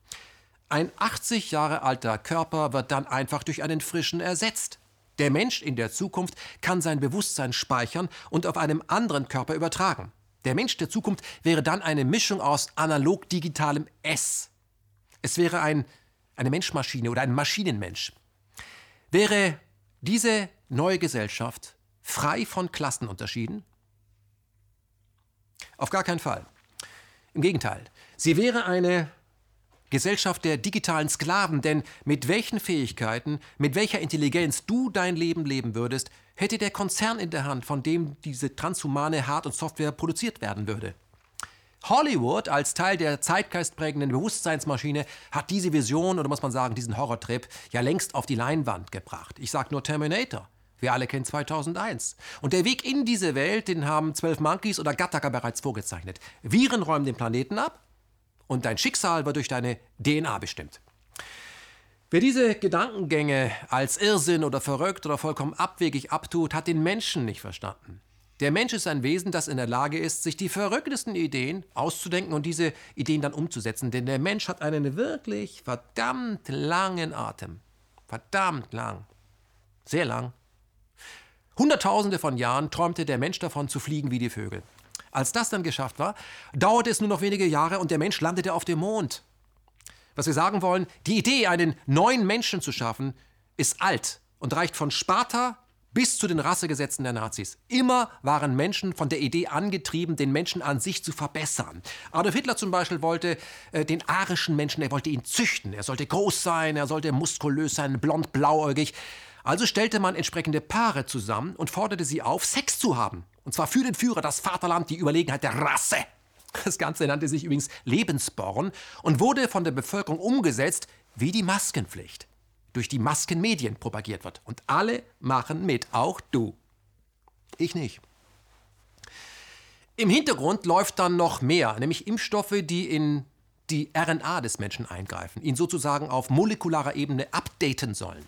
Ein 80 Jahre alter Körper wird dann einfach durch einen frischen ersetzt. Der Mensch in der Zukunft kann sein Bewusstsein speichern und auf einem anderen Körper übertragen. Der Mensch der Zukunft wäre dann eine Mischung aus analog-digitalem S. Es wäre ein, eine Menschmaschine oder ein Maschinenmensch. Wäre diese neue Gesellschaft frei von Klassenunterschieden? Auf gar keinen Fall. Im Gegenteil, sie wäre eine Gesellschaft der digitalen Sklaven, denn mit welchen Fähigkeiten, mit welcher Intelligenz du dein Leben leben würdest, hätte der Konzern in der Hand, von dem diese transhumane Hard- und Software produziert werden würde. Hollywood als Teil der zeitgeistprägenden Bewusstseinsmaschine hat diese Vision oder muss man sagen diesen Horrortrip ja längst auf die Leinwand gebracht. Ich sag nur Terminator. Wir alle kennen 2001. Und der Weg in diese Welt, den haben 12 Monkeys oder Gattaca bereits vorgezeichnet. Viren räumen den Planeten ab und dein Schicksal wird durch deine DNA bestimmt. Wer diese Gedankengänge als Irrsinn oder verrückt oder vollkommen abwegig abtut, hat den Menschen nicht verstanden. Der Mensch ist ein Wesen, das in der Lage ist, sich die verrücktesten Ideen auszudenken und diese Ideen dann umzusetzen. Denn der Mensch hat einen wirklich verdammt langen Atem. Verdammt lang. Sehr lang. Hunderttausende von Jahren träumte der Mensch davon zu fliegen wie die Vögel. Als das dann geschafft war, dauerte es nur noch wenige Jahre und der Mensch landete auf dem Mond. Was wir sagen wollen, die Idee, einen neuen Menschen zu schaffen, ist alt und reicht von Sparta bis zu den Rassegesetzen der Nazis. Immer waren Menschen von der Idee angetrieben, den Menschen an sich zu verbessern. Adolf Hitler zum Beispiel wollte äh, den arischen Menschen, er wollte ihn züchten. Er sollte groß sein, er sollte muskulös sein, blond, blauäugig. Also stellte man entsprechende Paare zusammen und forderte sie auf, Sex zu haben. Und zwar für den Führer, das Vaterland, die Überlegenheit der Rasse. Das Ganze nannte sich übrigens Lebensborn und wurde von der Bevölkerung umgesetzt wie die Maskenpflicht durch die Maskenmedien propagiert wird. Und alle machen mit, auch du. Ich nicht. Im Hintergrund läuft dann noch mehr, nämlich Impfstoffe, die in die RNA des Menschen eingreifen, ihn sozusagen auf molekularer Ebene updaten sollen.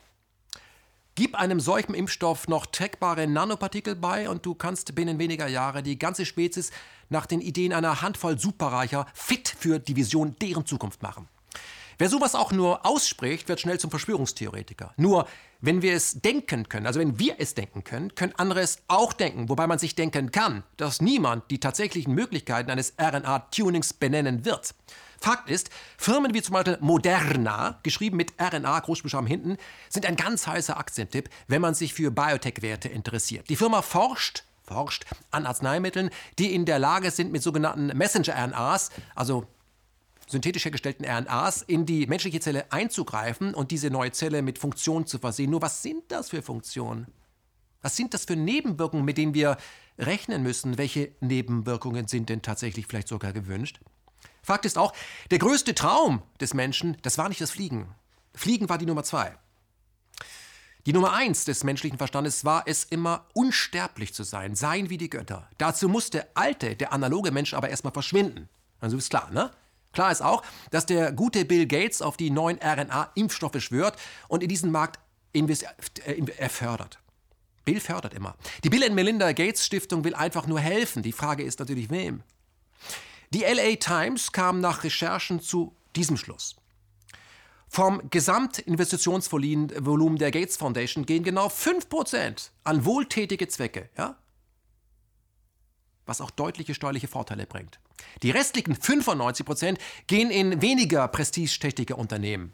Gib einem solchen Impfstoff noch trackbare Nanopartikel bei und du kannst binnen weniger Jahre die ganze Spezies nach den Ideen einer Handvoll Superreicher fit für die Vision deren Zukunft machen. Wer sowas auch nur ausspricht, wird schnell zum Verschwörungstheoretiker. Nur, wenn wir es denken können, also wenn wir es denken können, können andere es auch denken, wobei man sich denken kann, dass niemand die tatsächlichen Möglichkeiten eines RNA-Tunings benennen wird. Fakt ist, Firmen wie zum Beispiel Moderna, geschrieben mit RNA, Großbuchstaben hinten, sind ein ganz heißer Aktientipp, wenn man sich für Biotech-Werte interessiert. Die Firma forscht forscht an Arzneimitteln, die in der Lage sind, mit sogenannten Messenger-RNAs, also synthetisch hergestellten RNAs, in die menschliche Zelle einzugreifen und diese neue Zelle mit Funktionen zu versehen. Nur was sind das für Funktionen? Was sind das für Nebenwirkungen, mit denen wir rechnen müssen? Welche Nebenwirkungen sind denn tatsächlich vielleicht sogar gewünscht? Fakt ist auch, der größte Traum des Menschen, das war nicht das Fliegen. Fliegen war die Nummer zwei. Die Nummer eins des menschlichen Verstandes war es immer, unsterblich zu sein, sein wie die Götter. Dazu muss der alte, der analoge Mensch aber erstmal verschwinden. Also ist klar, ne? Klar ist auch, dass der gute Bill Gates auf die neuen RNA-Impfstoffe schwört und in diesen Markt äh, er fördert. Bill fördert immer. Die Bill and Melinda Gates Stiftung will einfach nur helfen. Die Frage ist natürlich, wem? Die LA Times kam nach zu diesem Schluss. Vom Gesamtinvestitionsvolumen der Gates Foundation gehen genau 5% an wohltätige Zwecke, ja? was auch deutliche steuerliche Vorteile bringt. Die restlichen 95% gehen in weniger prestigeträchtige Unternehmen.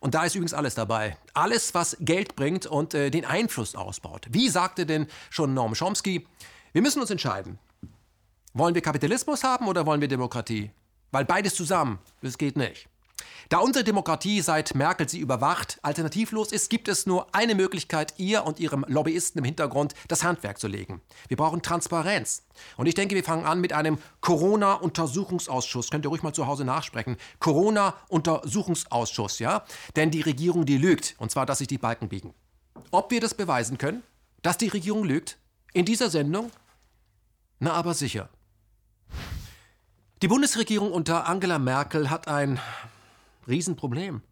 Und da ist übrigens alles dabei. Alles, was Geld bringt und äh, den Einfluss ausbaut. Wie sagte denn schon Noam Chomsky, wir müssen uns entscheiden. Wollen wir Kapitalismus haben oder wollen wir Demokratie? Weil beides zusammen, das geht nicht. Da unsere Demokratie seit Merkel sie überwacht alternativlos ist, gibt es nur eine Möglichkeit, ihr und ihrem Lobbyisten im Hintergrund das Handwerk zu legen. Wir brauchen Transparenz. Und ich denke, wir fangen an mit einem Corona-Untersuchungsausschuss. Könnt ihr ruhig mal zu Hause nachsprechen. Corona-Untersuchungsausschuss, ja? Denn die Regierung, die lügt. Und zwar, dass sich die Balken biegen. Ob wir das beweisen können, dass die Regierung lügt? In dieser Sendung? Na, aber sicher. Die Bundesregierung unter Angela Merkel hat ein Riesenproblem.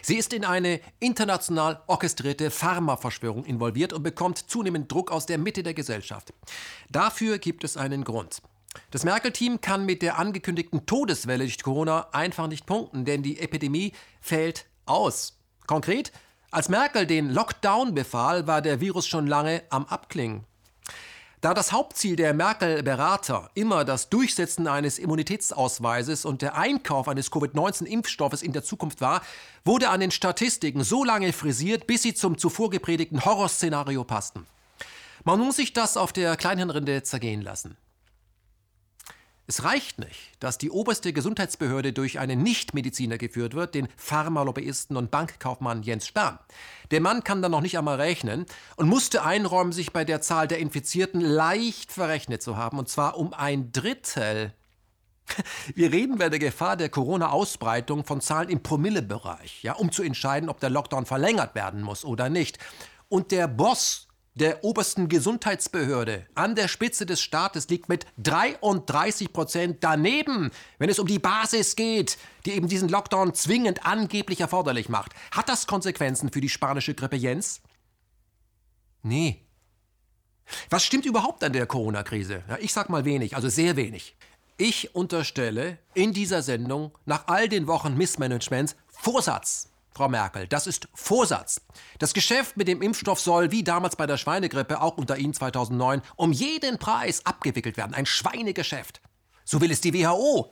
Sie ist in eine international orchestrierte Pharmaverschwörung involviert und bekommt zunehmend Druck aus der Mitte der Gesellschaft. Dafür gibt es einen Grund. Das Merkel-Team kann mit der angekündigten Todeswelle durch Corona einfach nicht punkten, denn die Epidemie fällt aus. Konkret, als Merkel den Lockdown befahl, war der Virus schon lange am Abklingen. Da das Hauptziel der Merkel-Berater immer das Durchsetzen eines Immunitätsausweises und der Einkauf eines Covid-19-Impfstoffes in der Zukunft war, wurde an den Statistiken so lange frisiert, bis sie zum zuvor gepredigten Horrorszenario passten. Man muss sich das auf der Kleinhirnrinde zergehen lassen. Es reicht nicht, dass die oberste Gesundheitsbehörde durch einen Nichtmediziner geführt wird, den Pharmalobbyisten und Bankkaufmann Jens Spahn. Der Mann kann dann noch nicht einmal rechnen und musste einräumen, sich bei der Zahl der Infizierten leicht verrechnet zu haben, und zwar um ein Drittel. Wir reden bei der Gefahr der Corona-Ausbreitung von Zahlen im Promillebereich, ja, um zu entscheiden, ob der Lockdown verlängert werden muss oder nicht. Und der Boss der obersten Gesundheitsbehörde an der Spitze des Staates liegt mit 33 Prozent daneben, wenn es um die Basis geht, die eben diesen Lockdown zwingend angeblich erforderlich macht. Hat das Konsequenzen für die spanische Grippe Jens? Nee. Was stimmt überhaupt an der Corona-Krise? Ja, ich sag mal wenig, also sehr wenig. Ich unterstelle in dieser Sendung nach all den Wochen Missmanagements Vorsatz. Frau Merkel, das ist Vorsatz. Das Geschäft mit dem Impfstoff soll, wie damals bei der Schweinegrippe, auch unter Ihnen 2009, um jeden Preis abgewickelt werden. Ein Schweinegeschäft. So will es die WHO.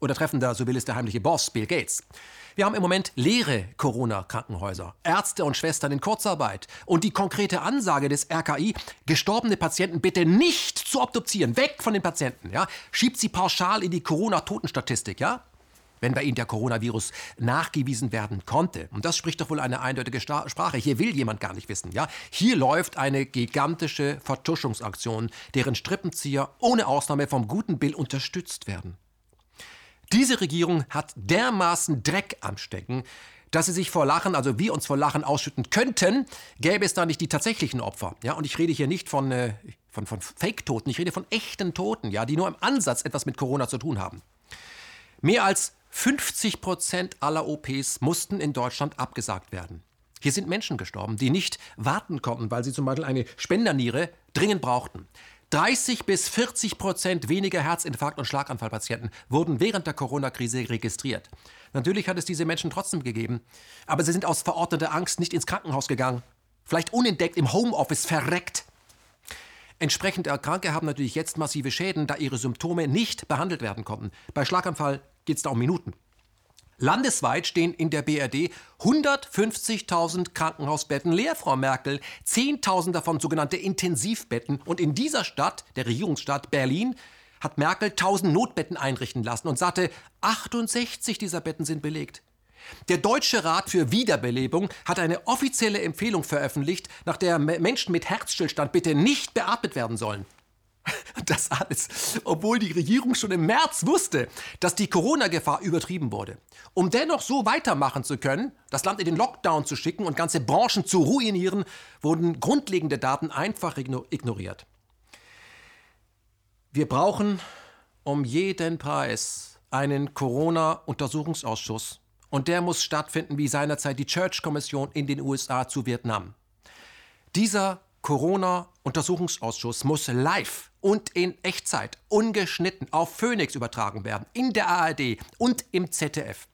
Oder treffender, so will es der heimliche Boss, Bill Gates. Wir haben im Moment leere Corona-Krankenhäuser, Ärzte und Schwestern in Kurzarbeit. Und die konkrete Ansage des RKI, gestorbene Patienten bitte nicht zu obduzieren, weg von den Patienten, ja? Schiebt sie pauschal in die Corona-Totenstatistik, ja? Wenn bei Ihnen der Coronavirus nachgewiesen werden konnte. Und das spricht doch wohl eine eindeutige Sprache. Hier will jemand gar nicht wissen. Ja? Hier läuft eine gigantische Vertuschungsaktion, deren Strippenzieher ohne Ausnahme vom guten Bill unterstützt werden. Diese Regierung hat dermaßen Dreck am Stecken, dass sie sich vor Lachen, also wir uns vor Lachen ausschütten könnten, gäbe es da nicht die tatsächlichen Opfer. Ja, und ich rede hier nicht von, äh, von, von Fake-Toten, ich rede von echten Toten, ja, die nur im Ansatz etwas mit Corona zu tun haben. Mehr als 50 Prozent aller OPs mussten in Deutschland abgesagt werden. Hier sind Menschen gestorben, die nicht warten konnten, weil sie zum Beispiel eine Spenderniere dringend brauchten. 30 bis 40 Prozent weniger Herzinfarkt- und Schlaganfallpatienten wurden während der Corona-Krise registriert. Natürlich hat es diese Menschen trotzdem gegeben. Aber sie sind aus verordneter Angst nicht ins Krankenhaus gegangen. Vielleicht unentdeckt im Homeoffice verreckt. Entsprechend Kranke haben natürlich jetzt massive Schäden, da ihre Symptome nicht behandelt werden konnten. Bei Schlaganfall geht es da um Minuten. Landesweit stehen in der BRD 150.000 Krankenhausbetten leer, Frau Merkel. 10.000 davon sogenannte Intensivbetten. Und in dieser Stadt, der Regierungsstadt Berlin, hat Merkel 1000 Notbetten einrichten lassen und sagte, 68 dieser Betten sind belegt. Der Deutsche Rat für Wiederbelebung hat eine offizielle Empfehlung veröffentlicht, nach der Menschen mit Herzstillstand bitte nicht beatmet werden sollen. Das alles, obwohl die Regierung schon im März wusste, dass die Corona-Gefahr übertrieben wurde. Um dennoch so weitermachen zu können, das Land in den Lockdown zu schicken und ganze Branchen zu ruinieren, wurden grundlegende Daten einfach ignoriert. Wir brauchen um jeden Preis einen Corona-Untersuchungsausschuss. Und der muss stattfinden wie seinerzeit die Church-Kommission in den USA zu Vietnam. Dieser Corona-Untersuchungsausschuss muss live und in Echtzeit, ungeschnitten auf Phoenix übertragen werden, in der ARD und im ZDF.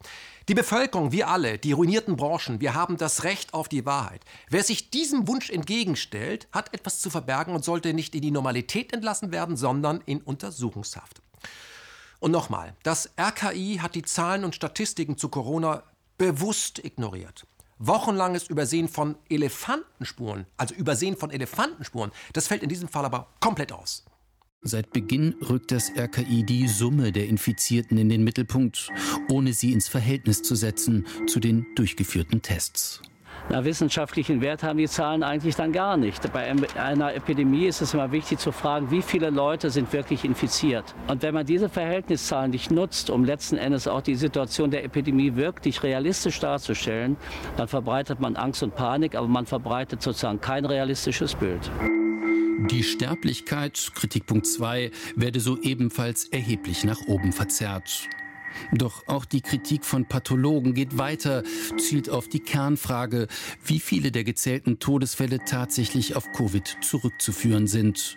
Die Bevölkerung, wir alle, die ruinierten Branchen, wir haben das Recht auf die Wahrheit. Wer sich diesem Wunsch entgegenstellt, hat etwas zu verbergen und sollte nicht in die Normalität entlassen werden, sondern in Untersuchungshaft. Und nochmal, das RKI hat die Zahlen und Statistiken zu Corona bewusst ignoriert wochenlanges Übersehen von Elefantenspuren, also Übersehen von Elefantenspuren, das fällt in diesem Fall aber komplett aus. Seit Beginn rückt das RKI die Summe der Infizierten in den Mittelpunkt, ohne sie ins Verhältnis zu setzen zu den durchgeführten Tests. Na, wissenschaftlichen Wert haben die Zahlen eigentlich dann gar nicht. Bei einer Epidemie ist es immer wichtig zu fragen, wie viele Leute sind wirklich infiziert. Und wenn man diese Verhältniszahlen nicht nutzt, um letzten Endes auch die Situation der Epidemie wirklich realistisch darzustellen, dann verbreitet man Angst und Panik, aber man verbreitet sozusagen kein realistisches Bild. Die Sterblichkeit, Kritikpunkt 2, werde so ebenfalls erheblich nach oben verzerrt. Doch auch die Kritik von Pathologen geht weiter, zielt auf die Kernfrage, wie viele der gezählten Todesfälle tatsächlich auf Covid zurückzuführen sind.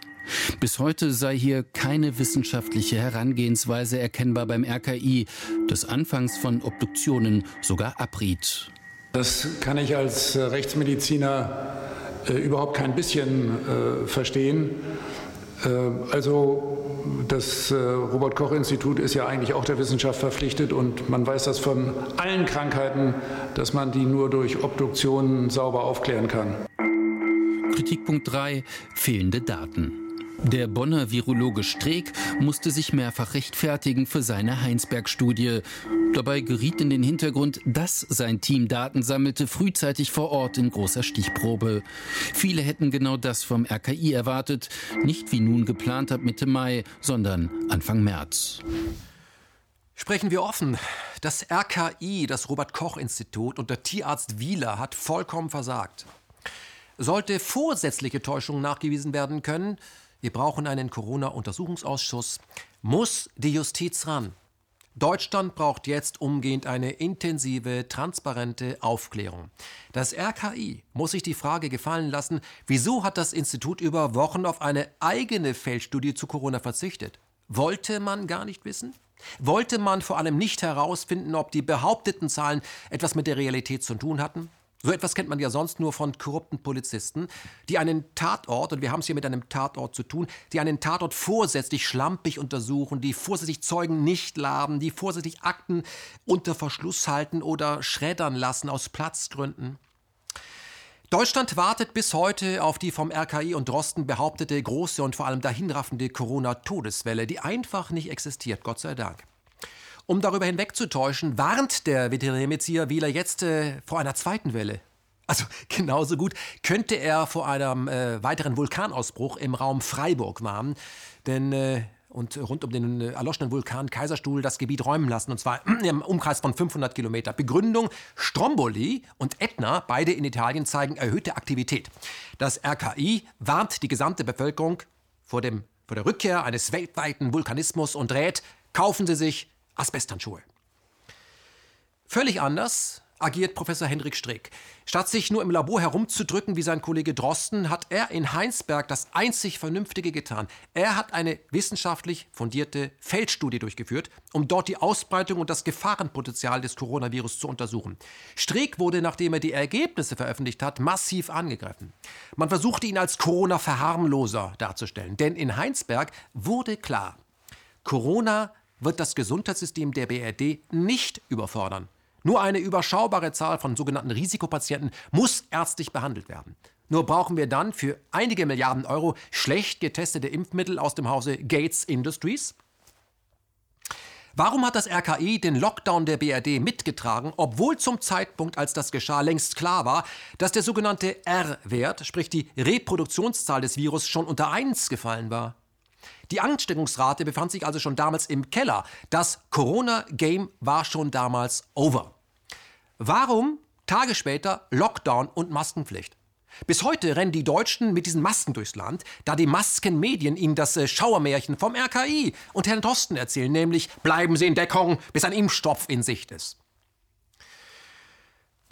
Bis heute sei hier keine wissenschaftliche Herangehensweise erkennbar beim RKI, das anfangs von Obduktionen sogar abriet. Das kann ich als Rechtsmediziner äh, überhaupt kein bisschen äh, verstehen. Äh, also das äh, Robert Koch Institut ist ja eigentlich auch der Wissenschaft verpflichtet und man weiß das von allen Krankheiten, dass man die nur durch Obduktionen sauber aufklären kann. Kritikpunkt 3. Fehlende Daten. Der Bonner Virologe Streeck musste sich mehrfach rechtfertigen für seine Heinsberg-Studie. Dabei geriet in den Hintergrund, dass sein Team Daten sammelte, frühzeitig vor Ort in großer Stichprobe. Viele hätten genau das vom RKI erwartet, nicht wie nun geplant ab Mitte Mai, sondern Anfang März. Sprechen wir offen. Das RKI, das Robert Koch Institut und der Tierarzt Wieler hat vollkommen versagt. Sollte vorsätzliche Täuschung nachgewiesen werden können, wir brauchen einen Corona-Untersuchungsausschuss. Muss die Justiz ran? Deutschland braucht jetzt umgehend eine intensive, transparente Aufklärung. Das RKI muss sich die Frage gefallen lassen, wieso hat das Institut über Wochen auf eine eigene Feldstudie zu Corona verzichtet? Wollte man gar nicht wissen? Wollte man vor allem nicht herausfinden, ob die behaupteten Zahlen etwas mit der Realität zu tun hatten? So etwas kennt man ja sonst nur von korrupten Polizisten, die einen Tatort, und wir haben es hier mit einem Tatort zu tun, die einen Tatort vorsätzlich schlampig untersuchen, die vorsätzlich Zeugen nicht laden, die vorsätzlich Akten unter Verschluss halten oder schreddern lassen aus Platzgründen. Deutschland wartet bis heute auf die vom RKI und Drosten behauptete große und vor allem dahinraffende Corona-Todeswelle, die einfach nicht existiert, Gott sei Dank. Um darüber hinwegzutäuschen, warnt der Veterinärmediziner Wieler jetzt äh, vor einer zweiten Welle. Also genauso gut könnte er vor einem äh, weiteren Vulkanausbruch im Raum Freiburg warnen. Denn äh, und rund um den äh, erloschenen Vulkan Kaiserstuhl das Gebiet räumen lassen, und zwar im Umkreis von 500 Kilometer. Begründung, Stromboli und Ätna, beide in Italien, zeigen erhöhte Aktivität. Das RKI warnt die gesamte Bevölkerung vor, dem, vor der Rückkehr eines weltweiten Vulkanismus und rät, kaufen Sie sich Asbesthandschuhe. Völlig anders agiert Professor Hendrik Strick. Statt sich nur im Labor herumzudrücken wie sein Kollege Drosten, hat er in Heinsberg das einzig Vernünftige getan. Er hat eine wissenschaftlich fundierte Feldstudie durchgeführt, um dort die Ausbreitung und das Gefahrenpotenzial des Coronavirus zu untersuchen. Strick wurde, nachdem er die Ergebnisse veröffentlicht hat, massiv angegriffen. Man versuchte ihn als Corona-Verharmloser darzustellen, denn in Heinsberg wurde klar, Corona wird das Gesundheitssystem der BRD nicht überfordern. Nur eine überschaubare Zahl von sogenannten Risikopatienten muss ärztlich behandelt werden. Nur brauchen wir dann für einige Milliarden Euro schlecht getestete Impfmittel aus dem Hause Gates Industries? Warum hat das RKI den Lockdown der BRD mitgetragen, obwohl zum Zeitpunkt, als das geschah, längst klar war, dass der sogenannte R-Wert, sprich die Reproduktionszahl des Virus, schon unter 1 gefallen war? Die Ansteckungsrate befand sich also schon damals im Keller. Das Corona-Game war schon damals over. Warum Tage später Lockdown und Maskenpflicht? Bis heute rennen die Deutschen mit diesen Masken durchs Land, da die Maskenmedien ihnen das äh, Schauermärchen vom RKI und Herrn Drosten erzählen, nämlich bleiben Sie in Deckung, bis ein Impfstoff in Sicht ist.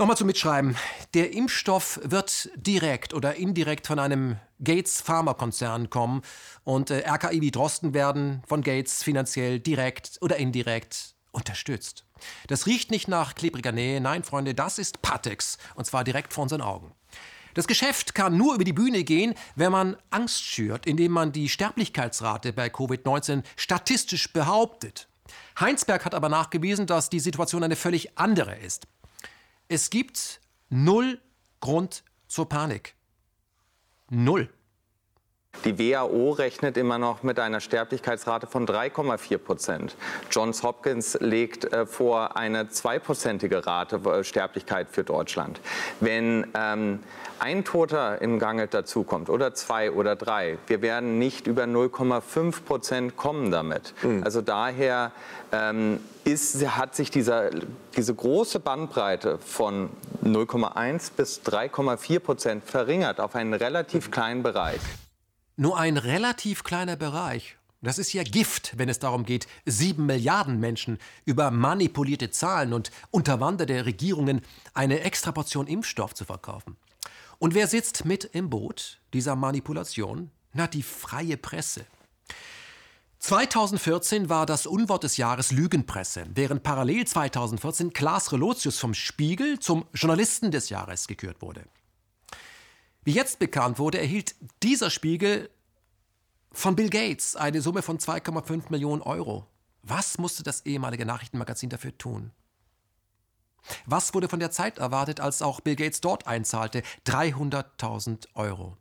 Nochmal zum Mitschreiben. Der Impfstoff wird direkt oder indirekt von einem Gates Pharmakonzern kommen und äh, RKI wie Drosten werden von Gates finanziell direkt oder indirekt unterstützt. Das riecht nicht nach klebriger Nähe, nein, Freunde, das ist Patex und zwar direkt vor unseren Augen. Das Geschäft kann nur über die Bühne gehen, wenn man Angst schürt, indem man die Sterblichkeitsrate bei Covid-19 statistisch behauptet. Heinsberg hat aber nachgewiesen, dass die Situation eine völlig andere ist. Es gibt null Grund zur Panik. Null. Die WHO rechnet immer noch mit einer Sterblichkeitsrate von 3,4 Prozent. Johns Hopkins legt äh, vor eine zweiprozentige Rate äh, Sterblichkeit für Deutschland. Wenn ähm, ein Toter im Gange dazukommt oder zwei oder drei, wir werden nicht über 0,5 Prozent kommen damit. Mhm. Also daher ähm, ist, hat sich dieser, diese große Bandbreite von 0,1 bis 3,4 Prozent verringert auf einen relativ kleinen Bereich. Nur ein relativ kleiner Bereich. Das ist ja Gift, wenn es darum geht, sieben Milliarden Menschen über manipulierte Zahlen und unterwanderte Regierungen eine Extraportion Impfstoff zu verkaufen. Und wer sitzt mit im Boot dieser Manipulation? Na, die freie Presse. 2014 war das Unwort des Jahres Lügenpresse, während parallel 2014 Klaas Relotius vom Spiegel zum Journalisten des Jahres gekürt wurde. Wie jetzt bekannt wurde, erhielt dieser Spiegel von Bill Gates eine Summe von 2,5 Millionen Euro. Was musste das ehemalige Nachrichtenmagazin dafür tun? Was wurde von der Zeit erwartet, als auch Bill Gates dort einzahlte? 300.000 Euro.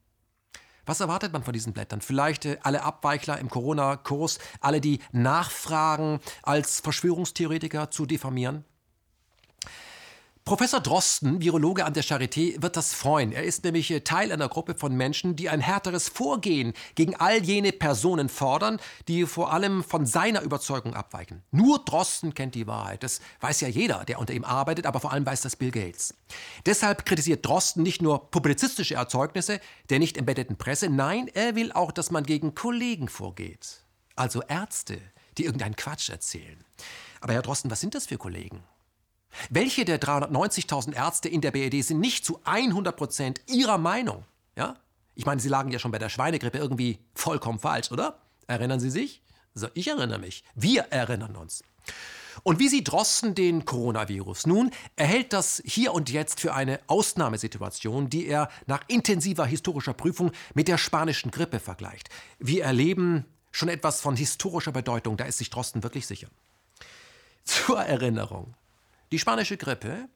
Was erwartet man von diesen Blättern? Vielleicht äh, alle Abweichler im Corona-Kurs, alle, die nachfragen, als Verschwörungstheoretiker zu diffamieren? Professor Drosten, Virologe an der Charité, wird das freuen. Er ist nämlich äh, Teil einer Gruppe von Menschen, die ein härteres Vorgehen gegen all jene Personen fordern, die vor allem von seiner Überzeugung abweichen. Nur Drosten kennt die Wahrheit. Das weiß ja jeder, der unter ihm arbeitet, aber vor allem weiß das Bill Gates. Deshalb kritisiert Drosten nicht nur publizistische Erzeugnisse der nicht embeddeten Presse, nein, er will auch, dass man gegen Kollegen vorgeht. Also Ärzte, die irgendeinen Quatsch erzählen. Aber Herr Drosten, was sind das für Kollegen? Welche der 390.000 Ärzte in der BRD sind nicht zu 100 Prozent ihrer Meinung? Ja? Ich meine, Sie lagen ja schon bei der Schweinegrippe irgendwie vollkommen falsch, oder? Erinnern Sie sich? So, ich erinnere mich. Wir erinnern uns. Und wie sieht Drosten den Coronavirus? Nun, er hält das hier und jetzt für eine Ausnahmesituation, die er nach intensiver historischer Prüfung mit der spanischen Grippe vergleicht. Wir erleben schon etwas von historischer Bedeutung, da ist sich Drosten wirklich sicher. Zur Erinnerung. Die spanische Grippe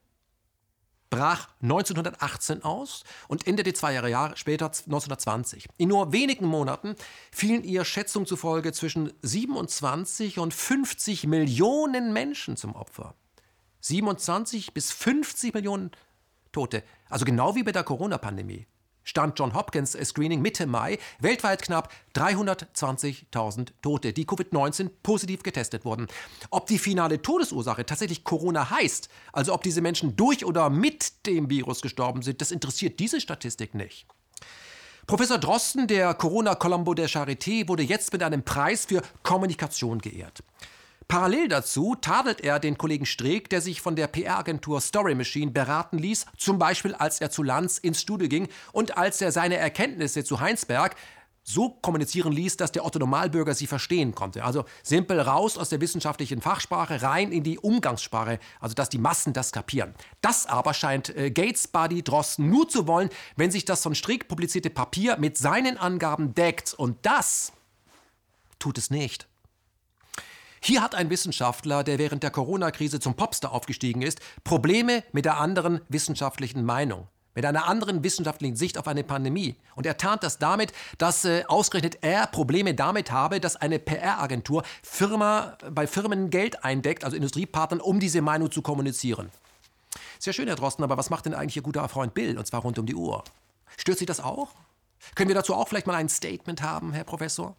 brach 1918 aus und endete zwei Jahre später 1920. In nur wenigen Monaten fielen ihr Schätzungen zufolge zwischen 27 und 50 Millionen Menschen zum Opfer. 27 bis 50 Millionen Tote, also genau wie bei der Corona-Pandemie. Stand John Hopkins Screening Mitte Mai weltweit knapp 320.000 Tote, die Covid-19 positiv getestet wurden. Ob die finale Todesursache tatsächlich Corona heißt, also ob diese Menschen durch oder mit dem Virus gestorben sind, das interessiert diese Statistik nicht. Professor Drosten, der Corona-Colombo der Charité, wurde jetzt mit einem Preis für Kommunikation geehrt. Parallel dazu tadelt er den Kollegen Streeck, der sich von der PR-Agentur Story Machine beraten ließ, zum Beispiel als er zu Lanz ins Studio ging und als er seine Erkenntnisse zu Heinsberg so kommunizieren ließ, dass der Otto Normalbürger sie verstehen konnte. Also simpel raus aus der wissenschaftlichen Fachsprache, rein in die Umgangssprache, also dass die Massen das kapieren. Das aber scheint äh, Gates Buddy Drosten nur zu wollen, wenn sich das von Strick publizierte Papier mit seinen Angaben deckt. Und das tut es nicht. Hier hat ein Wissenschaftler, der während der Corona-Krise zum Popstar aufgestiegen ist, Probleme mit der anderen wissenschaftlichen Meinung mit einer anderen wissenschaftlichen Sicht auf eine Pandemie. Und er tarnt das damit, dass äh, ausgerechnet er Probleme damit habe, dass eine PR-Agentur Firma, bei Firmen Geld eindeckt, also Industriepartnern, um diese Meinung zu kommunizieren. Sehr schön, Herr Drosten, aber was macht denn eigentlich Ihr guter Freund Bill, und zwar rund um die Uhr? Stört Sie das auch? Können wir dazu auch vielleicht mal ein Statement haben, Herr Professor?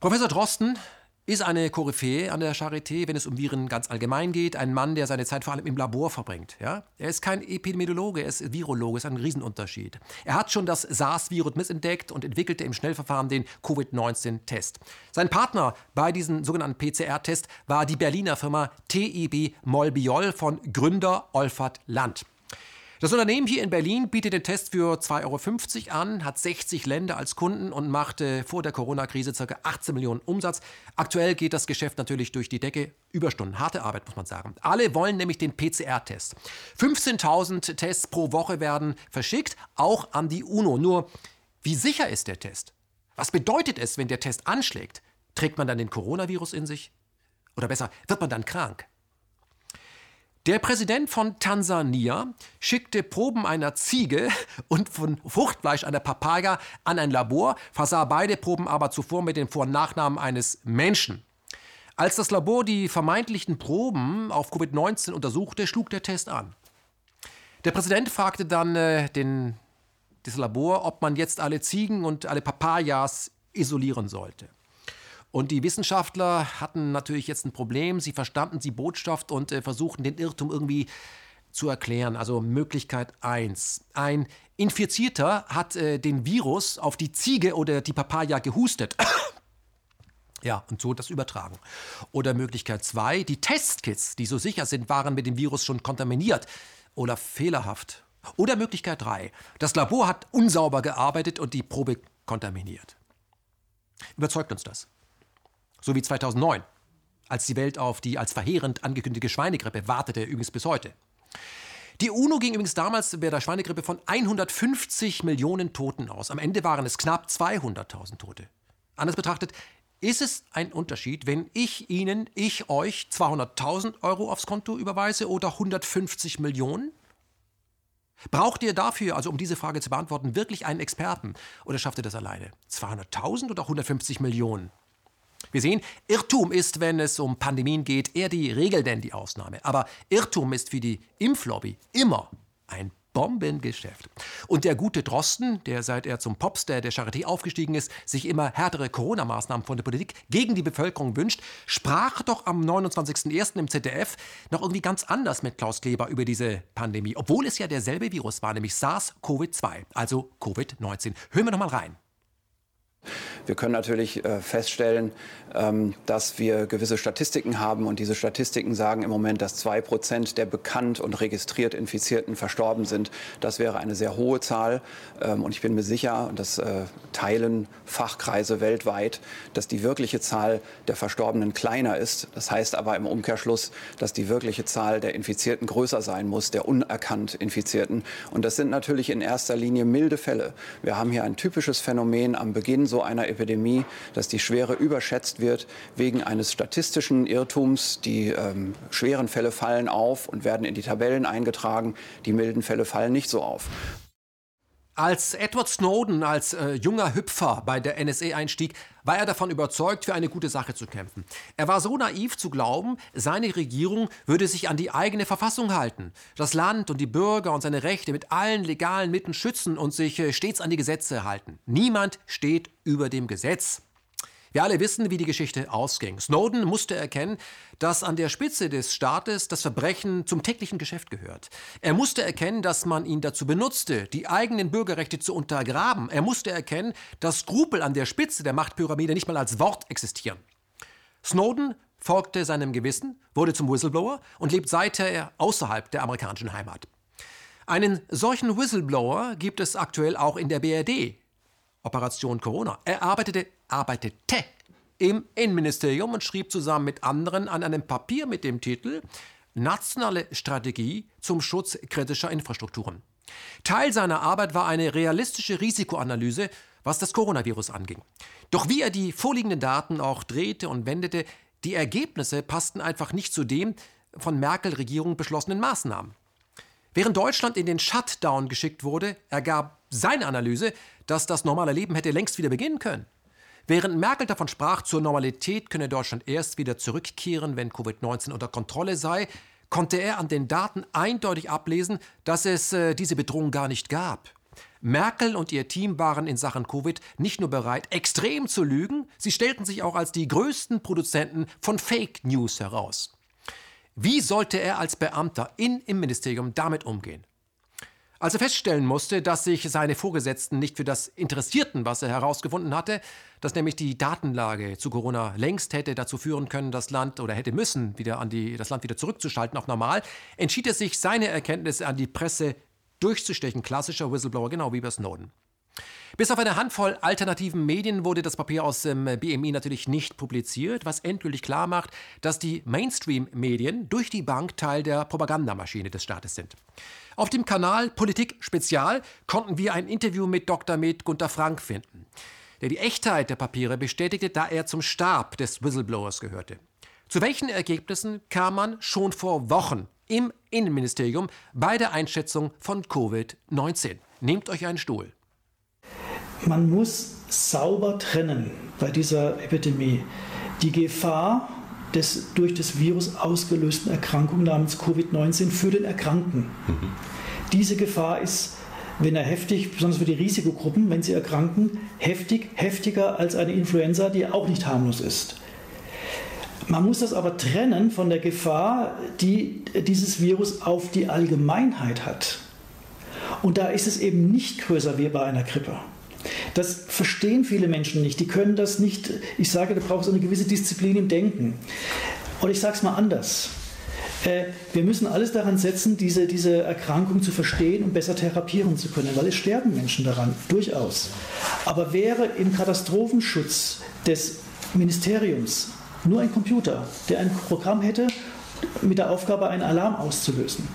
Professor Drosten ist eine Koryphäe an der Charité, wenn es um Viren ganz allgemein geht. Ein Mann, der seine Zeit vor allem im Labor verbringt. Ja? Er ist kein Epidemiologe, er ist Virologe, ist ein Riesenunterschied. Er hat schon das SARS-Virus missentdeckt und entwickelte im Schnellverfahren den Covid-19-Test. Sein Partner bei diesem sogenannten PCR-Test war die Berliner Firma TIB Molbiol von Gründer Olfert Land. Das Unternehmen hier in Berlin bietet den Test für 2,50 Euro an, hat 60 Länder als Kunden und machte vor der Corona-Krise ca. 18 Millionen Umsatz. Aktuell geht das Geschäft natürlich durch die Decke. Überstunden, harte Arbeit, muss man sagen. Alle wollen nämlich den PCR-Test. 15.000 Tests pro Woche werden verschickt, auch an die UNO. Nur, wie sicher ist der Test? Was bedeutet es, wenn der Test anschlägt? Trägt man dann den Coronavirus in sich? Oder besser, wird man dann krank? Der Präsident von Tansania schickte Proben einer Ziege und von Fruchtfleisch einer Papaya an ein Labor, versah beide Proben aber zuvor mit den Vor- und Nachnamen eines Menschen. Als das Labor die vermeintlichen Proben auf Covid-19 untersuchte, schlug der Test an. Der Präsident fragte dann äh, den, das Labor, ob man jetzt alle Ziegen und alle Papayas isolieren sollte. Und die Wissenschaftler hatten natürlich jetzt ein Problem. Sie verstanden die Botschaft und äh, versuchten den Irrtum irgendwie zu erklären. Also Möglichkeit 1. Ein Infizierter hat äh, den Virus auf die Ziege oder die Papaya gehustet. Ja, und so das übertragen. Oder Möglichkeit 2, die Testkits, die so sicher sind, waren mit dem Virus schon kontaminiert oder fehlerhaft. Oder Möglichkeit 3, das Labor hat unsauber gearbeitet und die Probe kontaminiert. Überzeugt uns das? So wie 2009, als die Welt auf die als verheerend angekündigte Schweinegrippe wartete, übrigens bis heute. Die UNO ging übrigens damals bei der Schweinegrippe von 150 Millionen Toten aus. Am Ende waren es knapp 200.000 Tote. Anders betrachtet, ist es ein Unterschied, wenn ich Ihnen, ich euch 200.000 Euro aufs Konto überweise oder 150 Millionen? Braucht ihr dafür, also um diese Frage zu beantworten, wirklich einen Experten oder schafft ihr das alleine? 200.000 oder 150 Millionen? Wir sehen, Irrtum ist, wenn es um Pandemien geht, eher die Regel denn die Ausnahme. Aber Irrtum ist für die Impflobby immer ein Bombengeschäft. Und der gute Drosten, der seit er zum Popstar der Charité aufgestiegen ist, sich immer härtere Corona-Maßnahmen von der Politik gegen die Bevölkerung wünscht, sprach doch am 29.01. im ZDF noch irgendwie ganz anders mit Klaus Kleber über diese Pandemie, obwohl es ja derselbe Virus war, nämlich SARS-CoV-2, also Covid-19. Hören wir noch mal rein. Wir können natürlich äh, feststellen, ähm, dass wir gewisse Statistiken haben und diese Statistiken sagen im Moment, dass zwei Prozent der bekannt und registriert Infizierten verstorben sind. Das wäre eine sehr hohe Zahl ähm, und ich bin mir sicher, und das äh, teilen Fachkreise weltweit, dass die wirkliche Zahl der Verstorbenen kleiner ist. Das heißt aber im Umkehrschluss, dass die wirkliche Zahl der Infizierten größer sein muss, der unerkannt Infizierten. Und das sind natürlich in erster Linie milde Fälle. Wir haben hier ein typisches Phänomen am Beginn so einer Epidemie, dass die Schwere überschätzt wird wegen eines statistischen Irrtums. Die ähm, schweren Fälle fallen auf und werden in die Tabellen eingetragen. Die milden Fälle fallen nicht so auf. Als Edward Snowden als äh, junger Hüpfer bei der NSA einstieg, war er davon überzeugt, für eine gute Sache zu kämpfen. Er war so naiv zu glauben, seine Regierung würde sich an die eigene Verfassung halten, das Land und die Bürger und seine Rechte mit allen legalen Mitteln schützen und sich äh, stets an die Gesetze halten. Niemand steht über dem Gesetz. Wir alle wissen, wie die Geschichte ausging. Snowden musste erkennen, dass an der Spitze des Staates das Verbrechen zum täglichen Geschäft gehört. Er musste erkennen, dass man ihn dazu benutzte, die eigenen Bürgerrechte zu untergraben. Er musste erkennen, dass Skrupel an der Spitze der Machtpyramide nicht mal als Wort existieren. Snowden folgte seinem Gewissen, wurde zum Whistleblower und lebt seither außerhalb der amerikanischen Heimat. Einen solchen Whistleblower gibt es aktuell auch in der BRD. Operation Corona. Er arbeitete, arbeitete im Innenministerium und schrieb zusammen mit anderen an einem Papier mit dem Titel Nationale Strategie zum Schutz kritischer Infrastrukturen. Teil seiner Arbeit war eine realistische Risikoanalyse, was das Coronavirus anging. Doch wie er die vorliegenden Daten auch drehte und wendete, die Ergebnisse passten einfach nicht zu dem von Merkel-Regierung beschlossenen Maßnahmen. Während Deutschland in den Shutdown geschickt wurde, ergab seine Analyse, dass das normale Leben hätte längst wieder beginnen können. Während Merkel davon sprach, zur Normalität könne Deutschland erst wieder zurückkehren, wenn Covid-19 unter Kontrolle sei, konnte er an den Daten eindeutig ablesen, dass es äh, diese Bedrohung gar nicht gab. Merkel und ihr Team waren in Sachen Covid nicht nur bereit, extrem zu lügen, sie stellten sich auch als die größten Produzenten von Fake News heraus. Wie sollte er als Beamter in, im Ministerium damit umgehen? Als er feststellen musste, dass sich seine Vorgesetzten nicht für das interessierten, was er herausgefunden hatte, dass nämlich die Datenlage zu Corona längst hätte dazu führen können, das Land oder hätte müssen, wieder an die, das Land wieder zurückzuschalten auf normal, entschied er sich, seine Erkenntnisse an die Presse durchzustechen. Klassischer Whistleblower, genau wie bei Snowden. Bis auf eine Handvoll alternativen Medien wurde das Papier aus dem BMI natürlich nicht publiziert, was endgültig klar macht, dass die Mainstream-Medien durch die Bank Teil der Propagandamaschine des Staates sind. Auf dem Kanal Politik Spezial konnten wir ein Interview mit Dr. Med Gunter Frank finden, der die Echtheit der Papiere bestätigte, da er zum Stab des Whistleblowers gehörte. Zu welchen Ergebnissen kam man schon vor Wochen im Innenministerium bei der Einschätzung von Covid-19? Nehmt euch einen Stuhl. Man muss sauber trennen bei dieser Epidemie die Gefahr des durch das Virus ausgelösten Erkrankung namens Covid-19 für den Erkrankten. Mhm. Diese Gefahr ist, wenn er heftig, besonders für die Risikogruppen, wenn sie erkranken, heftig, heftiger als eine Influenza, die auch nicht harmlos ist. Man muss das aber trennen von der Gefahr, die dieses Virus auf die Allgemeinheit hat. Und da ist es eben nicht größer wie bei einer Grippe. Das verstehen viele Menschen nicht. Die können das nicht. Ich sage, da braucht es eine gewisse Disziplin im Denken. Und ich sage es mal anders. Äh, wir müssen alles daran setzen, diese, diese Erkrankung zu verstehen und besser therapieren zu können, weil es sterben Menschen daran, durchaus. Aber wäre im Katastrophenschutz des Ministeriums nur ein Computer, der ein Programm hätte, mit der Aufgabe, einen Alarm auszulösen,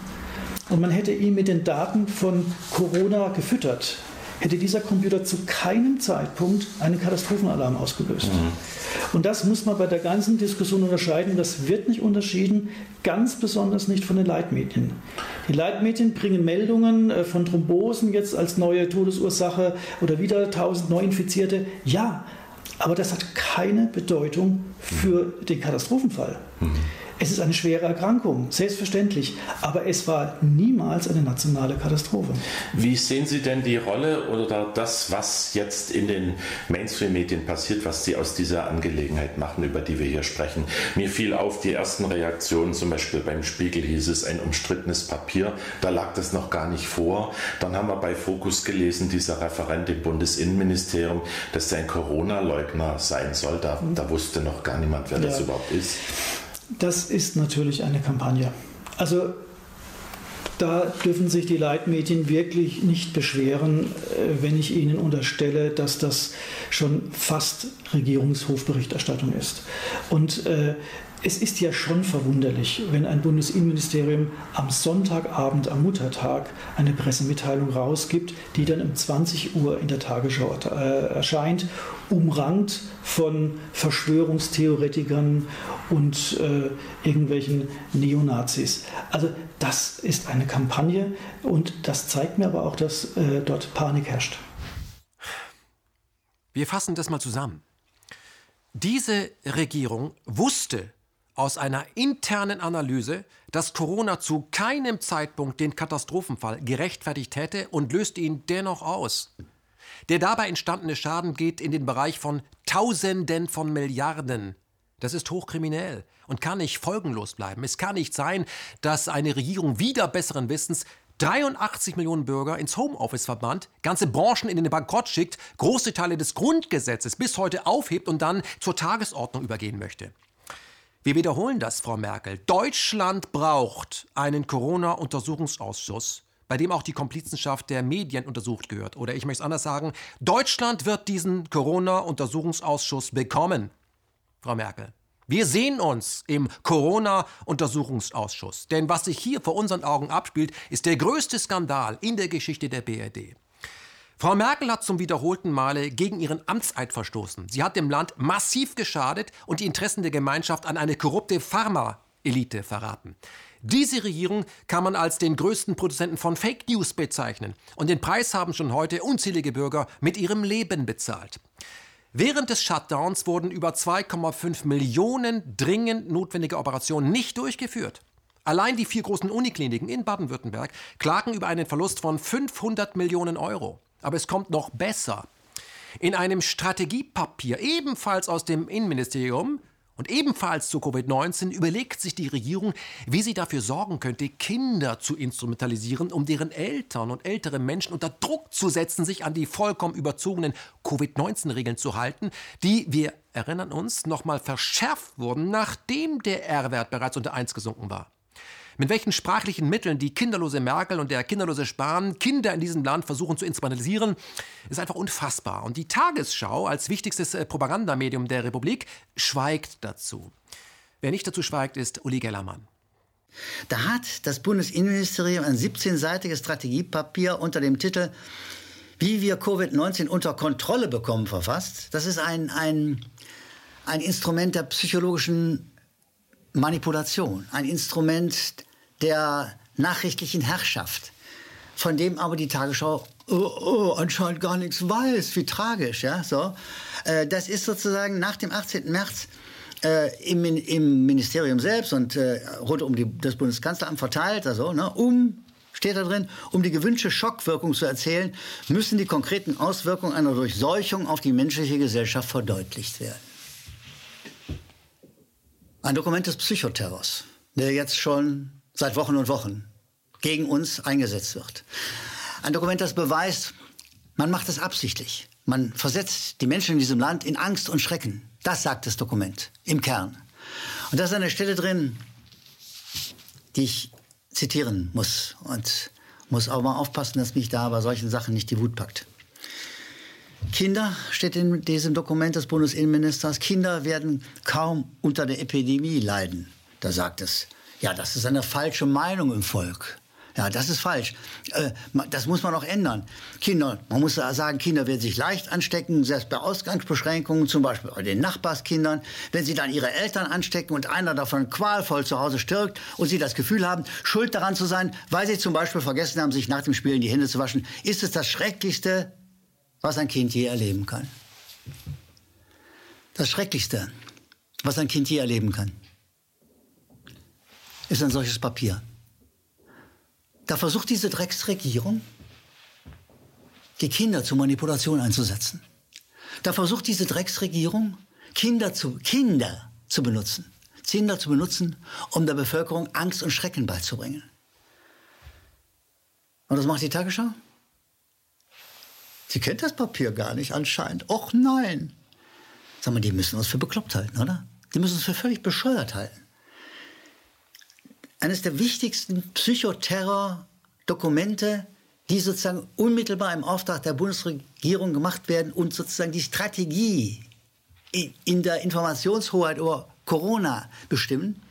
und man hätte ihn mit den Daten von Corona gefüttert, hätte dieser Computer zu keinem Zeitpunkt einen Katastrophenalarm ausgelöst. Mhm. Und das muss man bei der ganzen Diskussion unterscheiden. Das wird nicht unterschieden, ganz besonders nicht von den Leitmedien. Die Leitmedien bringen Meldungen äh, von Thrombosen jetzt als neue Todesursache oder wieder 1000 Neuinfizierte. Ja, aber das hat keine Bedeutung für den Katastrophenfall. Mhm. Es ist eine schwere Erkrankung, selbstverständlich, aber es war niemals eine nationale Katastrophe. Wie sehen Sie denn die Rolle oder das, was jetzt in den Mainstream-Medien passiert, was Sie aus dieser Angelegenheit machen, über die wir hier sprechen? Mir fiel auf die ersten Reaktionen, zum Beispiel beim Spiegel hieß es ein umstrittenes Papier, da lag das noch gar nicht vor. Dann haben wir bei Focus gelesen, dieser Referent im Bundesinnenministerium, dass er ein Corona-Leugner sein soll. Da, da wusste noch gar niemand, wer ja. das überhaupt ist. Das ist natürlich eine Kampagne. Also da dürfen sich die Leitmedien wirklich nicht beschweren, äh, wenn ich ihnen unterstelle, dass das schon fast Regierungshofberichterstattung ist. Und äh, es ist ja schon verwunderlich, wenn ein Bundesinnenministerium am Sonntagabend, am Muttertag, eine Pressemitteilung rausgibt, die dann um 20 Uhr in der Tagesschau äh, erscheint, umrankt von Verschwörungstheoretikern und äh, irgendwelchen Neonazis. Also das ist eine Kampagne und das zeigt mir aber auch, dass äh, dort Panik herrscht. Wir fassen das mal zusammen. Diese Regierung wusste aus einer internen Analyse, dass Corona zu keinem Zeitpunkt den Katastrophenfall gerechtfertigt hätte und löste ihn dennoch aus. Der dabei entstandene Schaden geht in den Bereich von Tausenden von Milliarden. Das ist hochkriminell und kann nicht folgenlos bleiben. Es kann nicht sein, dass eine Regierung wieder besseren Wissens 83 Millionen Bürger ins Homeoffice verbannt, ganze Branchen in den Bankrott schickt, große Teile des Grundgesetzes bis heute aufhebt und dann zur Tagesordnung übergehen möchte. Wir wiederholen das, Frau Merkel. Deutschland braucht einen Corona-Untersuchungsausschuss, bei dem auch die Komplizenschaft der Medien untersucht gehört. Oder ich möchte es anders sagen, Deutschland wird diesen Corona-Untersuchungsausschuss bekommen, Frau Merkel. Wir sehen uns im Corona-Untersuchungsausschuss. Denn was sich hier vor unseren Augen abspielt, ist der größte Skandal in der Geschichte der BRD. Frau Merkel hat zum wiederholten Male gegen ihren Amtseid verstoßen. Sie hat dem Land massiv geschadet und die Interessen der Gemeinschaft an eine korrupte Pharma-Elite verraten. Diese Regierung kann man als den größten Produzenten von Fake News bezeichnen. Und den Preis haben schon heute unzählige Bürger mit ihrem Leben bezahlt. Während des Shutdowns wurden über 2,5 Millionen dringend notwendige Operationen nicht durchgeführt. Allein die vier großen Unikliniken in Baden-Württemberg klagen über einen Verlust von 500 Millionen Euro. Aber es kommt noch besser. In einem Strategiepapier, ebenfalls aus dem Innenministerium und ebenfalls zu Covid-19, überlegt sich die Regierung, wie sie dafür sorgen könnte, Kinder zu instrumentalisieren, um deren Eltern und ältere Menschen unter Druck zu setzen, sich an die vollkommen überzogenen Covid-19-Regeln zu halten, die, wir erinnern uns, nochmal verschärft wurden, nachdem der R-Wert bereits unter 1 gesunken war. Mit welchen sprachlichen Mitteln die kinderlose Merkel und der kinderlose Spahn Kinder in diesem Land versuchen zu instrumentalisieren, ist einfach unfassbar. Und die Tagesschau als wichtigstes äh, Propagandamedium der Republik schweigt dazu. Wer nicht dazu schweigt, ist Uli Gellermann. Da hat das Bundesinnenministerium ein 17-seitiges Strategiepapier unter dem Titel Wie wir Covid-19 unter Kontrolle bekommen verfasst. Das ist ein, ein, ein Instrument der psychologischen Manipulation, ein Instrument der nachrichtlichen Herrschaft, von dem aber die Tagesschau oh, oh, anscheinend gar nichts weiß. Wie tragisch, ja, so. Äh, das ist sozusagen nach dem 18. März äh, im, im, Ministerium selbst und äh, rund um die, das Bundeskanzleramt verteilt, also, ne, um steht da drin, um die gewünschte Schockwirkung zu erzählen, müssen die konkreten Auswirkungen einer Durchseuchung auf die menschliche Gesellschaft verdeutlicht werden. Ein Dokument des Psychoterrors, der jetzt schon seit Wochen und Wochen gegen uns eingesetzt wird. Ein Dokument, das beweist, man macht es absichtlich. Man versetzt die Menschen in diesem Land in Angst und Schrecken. Das sagt das Dokument im Kern. Und da ist eine Stelle drin, die ich zitieren muss und muss auch mal aufpassen, dass mich da bei solchen Sachen nicht die Wut packt. Kinder, steht in diesem Dokument des Bundesinnenministers, Kinder werden kaum unter der Epidemie leiden. Da sagt es, ja, das ist eine falsche Meinung im Volk. Ja, das ist falsch. Äh, das muss man auch ändern. Kinder, man muss sagen, Kinder werden sich leicht anstecken, selbst bei Ausgangsbeschränkungen, zum Beispiel bei den Nachbarskindern. Wenn sie dann ihre Eltern anstecken und einer davon qualvoll zu Hause stirbt und sie das Gefühl haben, schuld daran zu sein, weil sie zum Beispiel vergessen haben, sich nach dem Spielen die Hände zu waschen, ist es das Schrecklichste, was ein Kind je erleben kann. Das Schrecklichste, was ein Kind je erleben kann, ist ein solches Papier. Da versucht diese Drecksregierung, die Kinder zur Manipulation einzusetzen. Da versucht diese Drecksregierung, Kinder zu, Kinder zu benutzen. Kinder zu benutzen, um der Bevölkerung Angst und Schrecken beizubringen. Und was macht die Tagesschau? Sie kennt das Papier gar nicht anscheinend. Och nein. Sag mal, die müssen uns für bekloppt halten, oder? Die müssen uns für völlig bescheuert halten. Eines der wichtigsten Psychoterror-Dokumente, die sozusagen unmittelbar im Auftrag der Bundesregierung gemacht werden und sozusagen die Strategie in der Informationshoheit über Corona bestimmen,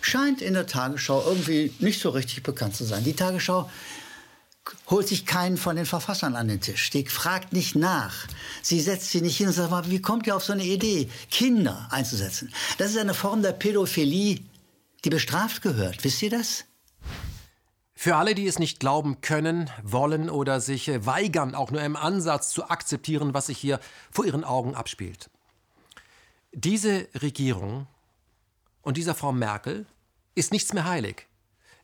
scheint in der Tagesschau irgendwie nicht so richtig bekannt zu sein. Die Tagesschau holt sich keinen von den Verfassern an den Tisch. Die fragt nicht nach. Sie setzt sie nicht hin und sagt, wie kommt ihr auf so eine Idee, Kinder einzusetzen? Das ist eine Form der Pädophilie, die bestraft gehört. Wisst ihr das? Für alle, die es nicht glauben können, wollen oder sich weigern, auch nur im Ansatz zu akzeptieren, was sich hier vor ihren Augen abspielt. Diese Regierung und dieser Frau Merkel ist nichts mehr heilig.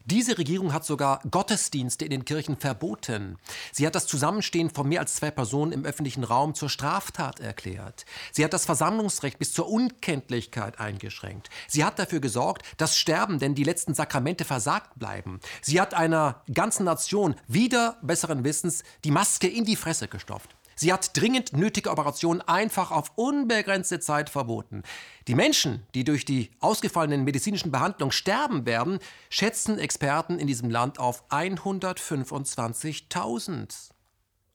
Diese Regierung hat sogar Gottesdienste in den Kirchen verboten. Sie hat das Zusammenstehen von mehr als zwei Personen im öffentlichen Raum zur Straftat erklärt. Sie hat das Versammlungsrecht bis zur Unkenntlichkeit eingeschränkt. Sie hat dafür gesorgt, dass Sterben denn die letzten Sakramente versagt bleiben. Sie hat einer ganzen Nation wieder besseren Wissens die Maske in die Fresse gestopft. Sie hat dringend nötige Operationen einfach auf unbegrenzte Zeit verboten. Die Menschen, die durch die ausgefallenen medizinischen Behandlungen sterben werden, schätzen Experten in diesem Land auf 125.000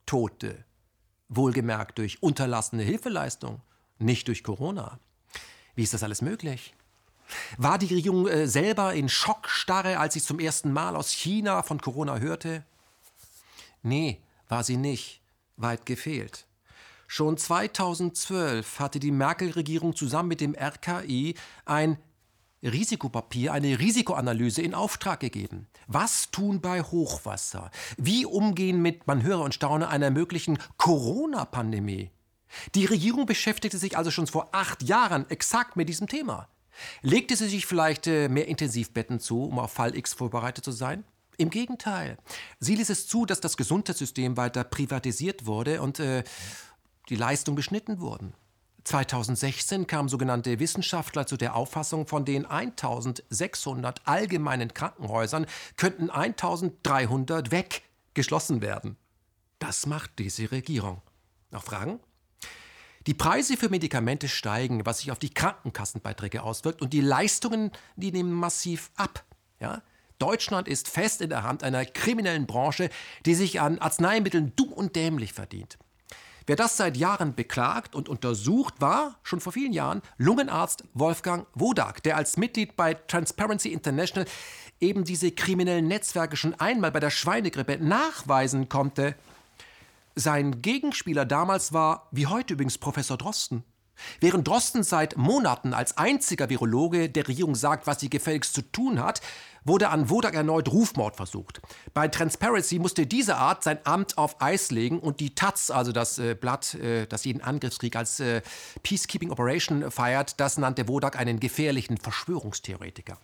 Tote. Wohlgemerkt durch unterlassene Hilfeleistung, nicht durch Corona. Wie ist das alles möglich? War die Regierung äh, selber in Schockstarre, als sie zum ersten Mal aus China von Corona hörte? Nee, war sie nicht. Weit gefehlt. Schon 2012 hatte die Merkel-Regierung zusammen mit dem RKI ein Risikopapier, eine Risikoanalyse in Auftrag gegeben. Was tun bei Hochwasser? Wie umgehen mit, man höre und staune, einer möglichen Corona-Pandemie? Die Regierung beschäftigte sich also schon vor acht Jahren exakt mit diesem Thema. Legte sie sich vielleicht äh, mehr Intensivbetten zu, um auf Fall X vorbereitet zu sein? Im Gegenteil. Sie ließ es zu, dass das Gesundheitssystem weiter privatisiert wurde und äh, die Leistungen beschnitten wurden. 2016 kamen sogenannte Wissenschaftler zu der Auffassung, von den 1600 allgemeinen Krankenhäusern könnten 1300 weggeschlossen werden. Das macht diese Regierung. Noch Fragen? Die Preise für Medikamente steigen, was sich auf die Krankenkassenbeiträge auswirkt, und die Leistungen, die nehmen massiv ab. Ja? Deutschland ist fest in der Hand einer kriminellen Branche, die sich an Arzneimitteln dumm und dämlich verdient. Wer das seit Jahren beklagt und untersucht, war schon vor vielen Jahren Lungenarzt Wolfgang Wodak, der als Mitglied bei Transparency International eben diese kriminellen Netzwerke schon einmal bei der Schweinegrippe nachweisen konnte. Sein Gegenspieler damals war, wie heute übrigens, Professor Drosten. Während Drosten seit Monaten als einziger Virologe der Regierung sagt, was sie gefälligst zu tun hat, wurde an Wodak erneut Rufmord versucht. Bei Transparency musste diese Art sein Amt auf Eis legen und die Taz, also das äh, Blatt, äh, das jeden Angriffskrieg als äh, Peacekeeping Operation feiert, das nannte Wodak einen gefährlichen Verschwörungstheoretiker.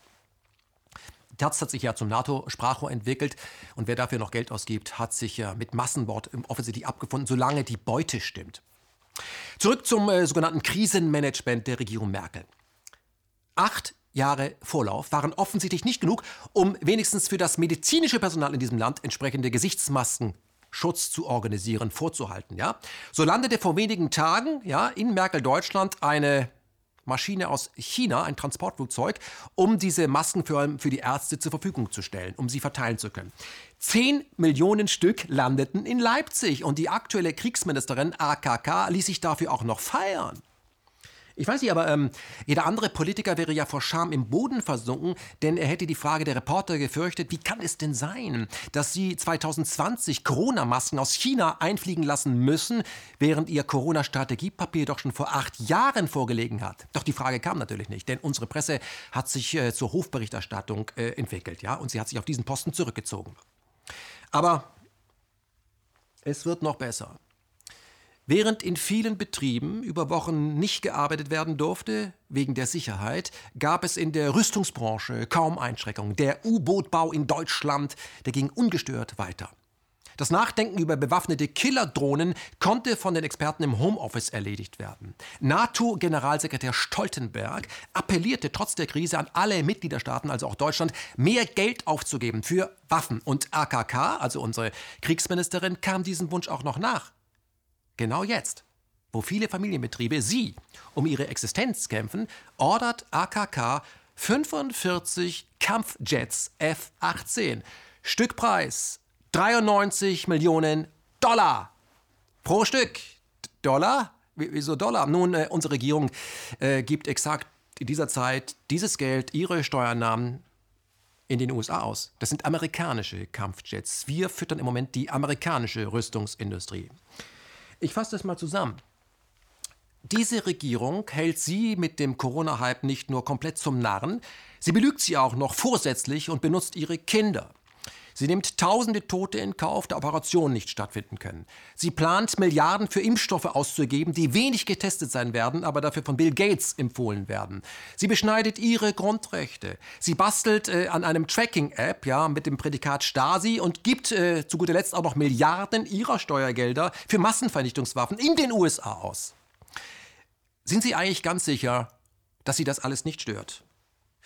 Taz hat sich ja zum NATO-Sprachrohr entwickelt und wer dafür noch Geld ausgibt, hat sich ja mit Massenwort offensichtlich abgefunden, solange die Beute stimmt. Zurück zum äh, sogenannten Krisenmanagement der Regierung Merkel. Acht Jahre Vorlauf waren offensichtlich nicht genug, um wenigstens für das medizinische Personal in diesem Land entsprechende Gesichtsmasken Schutz zu organisieren, vorzuhalten. Ja? So landete vor wenigen Tagen ja, in Merkel-Deutschland eine Maschine aus China, ein Transportflugzeug, um diese Masken für, für die Ärzte zur Verfügung zu stellen, um sie verteilen zu können. Zehn Millionen Stück landeten in Leipzig und die aktuelle Kriegsministerin AKK ließ sich dafür auch noch feiern. Ich weiß nicht, aber ähm, jeder andere Politiker wäre ja vor Scham im Boden versunken, denn er hätte die Frage der Reporter gefürchtet, wie kann es denn sein, dass sie 2020 Corona-Masken aus China einfliegen lassen müssen, während ihr Corona-Strategiepapier doch schon vor acht Jahren vorgelegen hat. Doch die Frage kam natürlich nicht, denn unsere Presse hat sich äh, zur Hofberichterstattung äh, entwickelt, ja, und sie hat sich auf diesen Posten zurückgezogen. Aber es wird noch besser. Während in vielen Betrieben über Wochen nicht gearbeitet werden durfte, wegen der Sicherheit, gab es in der Rüstungsbranche kaum Einschränkungen. Der U-Boot-Bau in Deutschland, der ging ungestört weiter. Das Nachdenken über bewaffnete Killerdrohnen konnte von den Experten im Homeoffice erledigt werden. NATO-Generalsekretär Stoltenberg appellierte trotz der Krise an alle Mitgliederstaaten, also auch Deutschland, mehr Geld aufzugeben für Waffen. Und AKK, also unsere Kriegsministerin, kam diesem Wunsch auch noch nach. Genau jetzt, wo viele Familienbetriebe sie um ihre Existenz kämpfen, ordert AKK 45 Kampfjets F-18. Stückpreis 93 Millionen Dollar pro Stück. Dollar? Wieso Dollar? Nun, äh, unsere Regierung äh, gibt exakt in dieser Zeit dieses Geld, ihre Steuernahmen in den USA aus. Das sind amerikanische Kampfjets. Wir füttern im Moment die amerikanische Rüstungsindustrie. Ich fasse das mal zusammen. Diese Regierung hält sie mit dem Corona-Hype nicht nur komplett zum Narren, sie belügt sie auch noch vorsätzlich und benutzt ihre Kinder. Sie nimmt tausende Tote in Kauf, da Operationen nicht stattfinden können. Sie plant, Milliarden für Impfstoffe auszugeben, die wenig getestet sein werden, aber dafür von Bill Gates empfohlen werden. Sie beschneidet ihre Grundrechte. Sie bastelt äh, an einem Tracking-App ja, mit dem Prädikat Stasi und gibt äh, zu guter Letzt auch noch Milliarden ihrer Steuergelder für Massenvernichtungswaffen in den USA aus. Sind Sie eigentlich ganz sicher, dass Sie das alles nicht stört?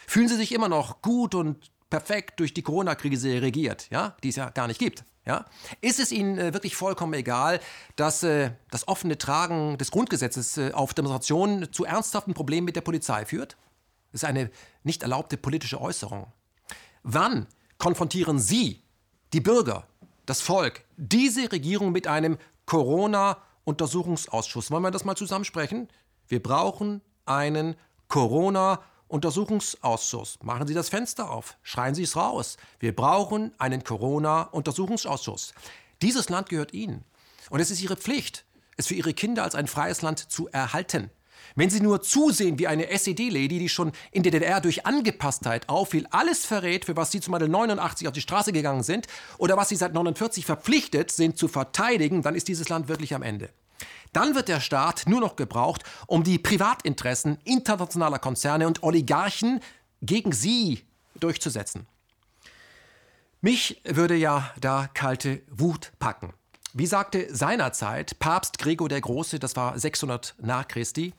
Fühlen Sie sich immer noch gut und perfekt durch die Corona-Krise regiert, ja, die es ja gar nicht gibt. Ja? Ist es Ihnen äh, wirklich vollkommen egal, dass äh, das offene Tragen des Grundgesetzes äh, auf Demonstrationen zu ernsthaften Problemen mit der Polizei führt? Das ist eine nicht erlaubte politische Äußerung. Wann konfrontieren Sie, die Bürger, das Volk, diese Regierung mit einem Corona-Untersuchungsausschuss? Wollen wir das mal zusammensprechen? Wir brauchen einen Corona-Untersuchungsausschuss. Untersuchungsausschuss. Machen Sie das Fenster auf. Schreien Sie es raus. Wir brauchen einen Corona-Untersuchungsausschuss. Dieses Land gehört Ihnen. Und es ist Ihre Pflicht, es für Ihre Kinder als ein freies Land zu erhalten. Wenn Sie nur zusehen wie eine SED-Lady, die schon in der DDR durch Angepasstheit auffiel, alles verrät, für was Sie zum Beispiel 89 auf die Straße gegangen sind oder was Sie seit 49 verpflichtet sind zu verteidigen, dann ist dieses Land wirklich am Ende. Dann wird der Staat nur noch gebraucht, um die Privatinteressen internationaler Konzerne und Oligarchen gegen sie durchzusetzen. Mich würde ja da kalte Wut packen. Wie sagte seinerzeit Papst Gregor der Große, das war 600 nach Christi,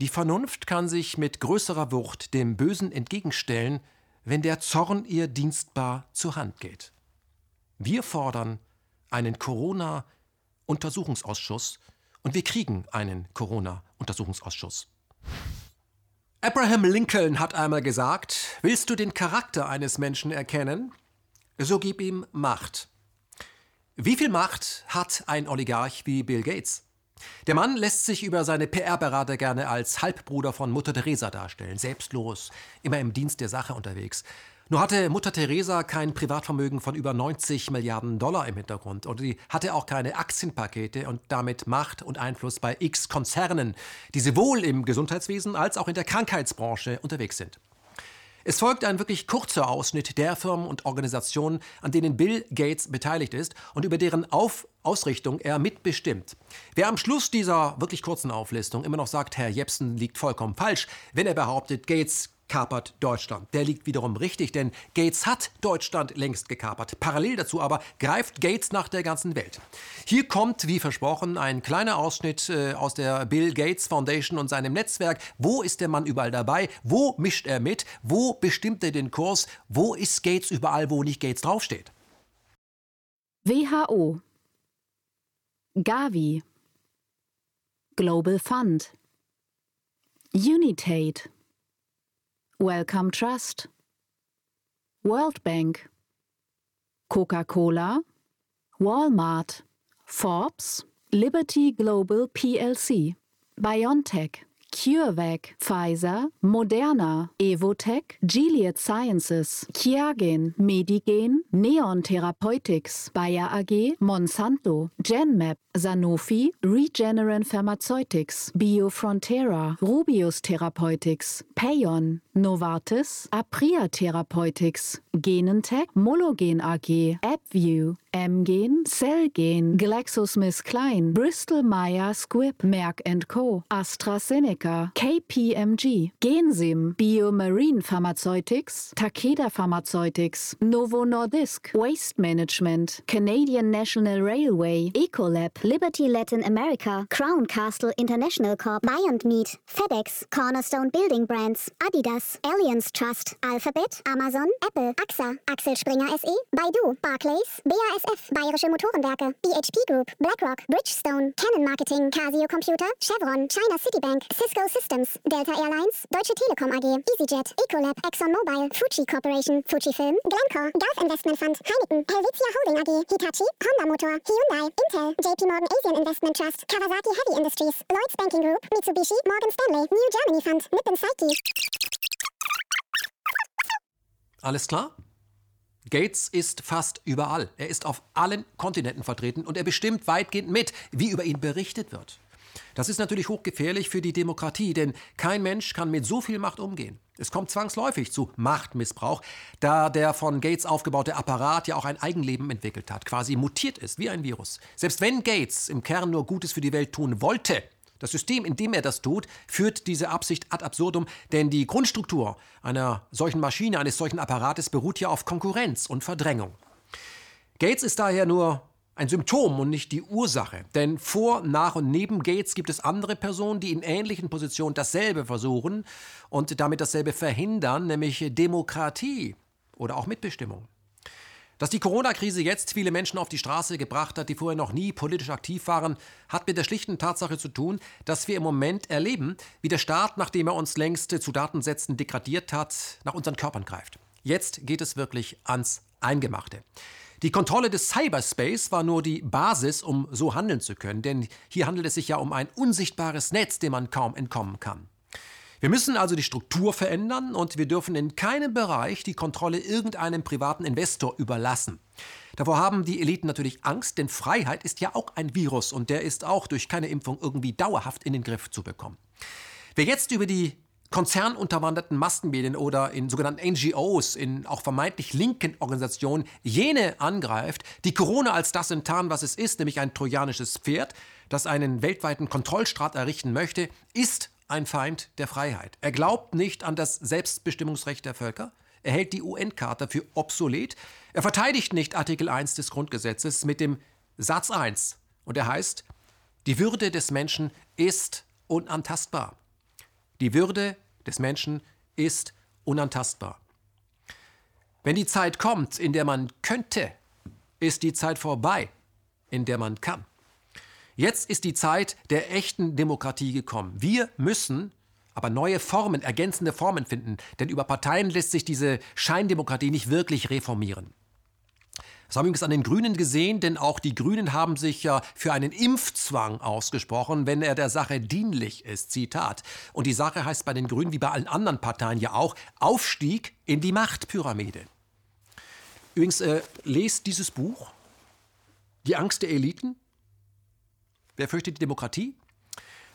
die Vernunft kann sich mit größerer Wucht dem Bösen entgegenstellen, wenn der Zorn ihr dienstbar zur Hand geht. Wir fordern einen Corona- Untersuchungsausschuss und wir kriegen einen Corona-Untersuchungsausschuss. Abraham Lincoln hat einmal gesagt, willst du den Charakter eines Menschen erkennen? So gib ihm Macht. Wie viel Macht hat ein Oligarch wie Bill Gates? Der Mann lässt sich über seine PR-Berater gerne als Halbbruder von Mutter Teresa darstellen, selbstlos, immer im Dienst der Sache unterwegs. Nur hatte Mutter Teresa kein Privatvermögen von über 90 Milliarden Dollar im Hintergrund und sie hatte auch keine Aktienpakete und damit Macht und Einfluss bei x Konzernen, die sowohl im Gesundheitswesen als auch in der Krankheitsbranche unterwegs sind. Es folgt ein wirklich kurzer Ausschnitt der Firmen und Organisationen, an denen Bill Gates beteiligt ist und über deren Auf Ausrichtung er mitbestimmt. Wer am Schluss dieser wirklich kurzen Auflistung immer noch sagt, Herr Jepsen liegt vollkommen falsch, wenn er behauptet, Gates kapert Deutschland. Der liegt wiederum richtig, denn Gates hat Deutschland längst gekapert. Parallel dazu aber greift Gates nach der ganzen Welt. Hier kommt, wie versprochen, ein kleiner Ausschnitt äh, aus der Bill Gates Foundation und seinem Netzwerk. Wo ist der Mann überall dabei? Wo mischt er mit? Wo bestimmt er den Kurs? Wo ist Gates überall, wo nicht Gates draufsteht? WHO Gavi Global Fund Unitate Wellcome Trust, World Bank, Coca-Cola, Walmart, Forbes, Liberty Global PLC, BioNTech, CureVac, Pfizer, Moderna, Evotech, Gilead Sciences, Chiagen, Medigen, Neon Therapeutics, Bayer AG, Monsanto, Genmap, Sanofi, Regeneron Pharmaceutics, Biofrontera, Rubius Therapeutics, Payon, Novartis, Apria Therapeutics, Genentech, Mologen AG, AppView, Amgen, Cellgen, GlaxoSmithKline, Bristol Myers Squibb, Merck Co., AstraZeneca, KPMG, Gensim, Biomarine Pharmaceutics, Takeda Pharmaceutics, Novo Nordisk, Waste Management, Canadian National Railway, Ecolab, Liberty Latin America, Crown Castle International Corp, Beyond Meat, FedEx, Cornerstone Building Brands, Adidas, Allianz Trust, Alphabet, Amazon, Apple, AXA, Axel Springer SE, Baidu, Barclays, BASF, Bayerische Motorenwerke, BHP Group, BlackRock, Bridgestone, Canon Marketing, Casio Computer, Chevron, China Citibank, Cisco Systems, Delta Airlines, Deutsche Telekom AG, EasyJet, Ecolab, ExxonMobil, Fuji Corporation, Fujifilm, Glencore, Gulf Investment Fund, Heineken, Helvetia Holding AG, Hitachi, Honda Motor, Hyundai, Intel, JP Morgan Asian Investment Trust, Kawasaki Heavy Industries, Lloyds Banking Group, Mitsubishi, Morgan Stanley, New Germany Fund, Nippon Psyche. Alles klar? Gates ist fast überall. Er ist auf allen Kontinenten vertreten und er bestimmt weitgehend mit, wie über ihn berichtet wird. Das ist natürlich hochgefährlich für die Demokratie, denn kein Mensch kann mit so viel Macht umgehen. Es kommt zwangsläufig zu Machtmissbrauch, da der von Gates aufgebaute Apparat ja auch ein Eigenleben entwickelt hat, quasi mutiert ist wie ein Virus. Selbst wenn Gates im Kern nur Gutes für die Welt tun wollte, das System, in dem er das tut, führt diese Absicht ad absurdum, denn die Grundstruktur einer solchen Maschine, eines solchen Apparates beruht ja auf Konkurrenz und Verdrängung. Gates ist daher nur ein Symptom und nicht die Ursache. Denn vor, nach und neben Gates gibt es andere Personen, die in ähnlichen Positionen dasselbe versuchen und damit dasselbe verhindern, nämlich Demokratie oder auch Mitbestimmung. Dass die Corona-Krise jetzt viele Menschen auf die Straße gebracht hat, die vorher noch nie politisch aktiv waren, hat mit der schlichten Tatsache zu tun, dass wir im Moment erleben, wie der Staat, nachdem er uns längst zu Datensätzen degradiert hat, nach unseren Körpern greift. Jetzt geht es wirklich ans Eingemachte. Die Kontrolle des Cyberspace war nur die Basis, um so handeln zu können, denn hier handelt es sich ja um ein unsichtbares Netz, dem man kaum entkommen kann. Wir müssen also die Struktur verändern und wir dürfen in keinem Bereich die Kontrolle irgendeinem privaten Investor überlassen. Davor haben die Eliten natürlich Angst, denn Freiheit ist ja auch ein Virus und der ist auch durch keine Impfung irgendwie dauerhaft in den Griff zu bekommen. Wer jetzt über die konzernunterwanderten Massenmedien oder in sogenannten NGOs, in auch vermeintlich linken Organisationen jene angreift, die Corona als das enttarnen, was es ist, nämlich ein trojanisches Pferd, das einen weltweiten Kontrollstaat errichten möchte, ist ein Feind der Freiheit. Er glaubt nicht an das Selbstbestimmungsrecht der Völker. Er hält die UN-Charta für obsolet. Er verteidigt nicht Artikel 1 des Grundgesetzes mit dem Satz 1. Und er heißt, die Würde des Menschen ist unantastbar. Die Würde des Menschen ist unantastbar. Wenn die Zeit kommt, in der man könnte, ist die Zeit vorbei, in der man kann. Jetzt ist die Zeit der echten Demokratie gekommen. Wir müssen aber neue Formen, ergänzende Formen finden, denn über Parteien lässt sich diese Scheindemokratie nicht wirklich reformieren. Das haben wir übrigens an den Grünen gesehen, denn auch die Grünen haben sich ja für einen Impfzwang ausgesprochen, wenn er der Sache dienlich ist. Zitat. Und die Sache heißt bei den Grünen wie bei allen anderen Parteien ja auch Aufstieg in die Machtpyramide. Übrigens, äh, lest dieses Buch, Die Angst der Eliten, Wer fürchtet die Demokratie?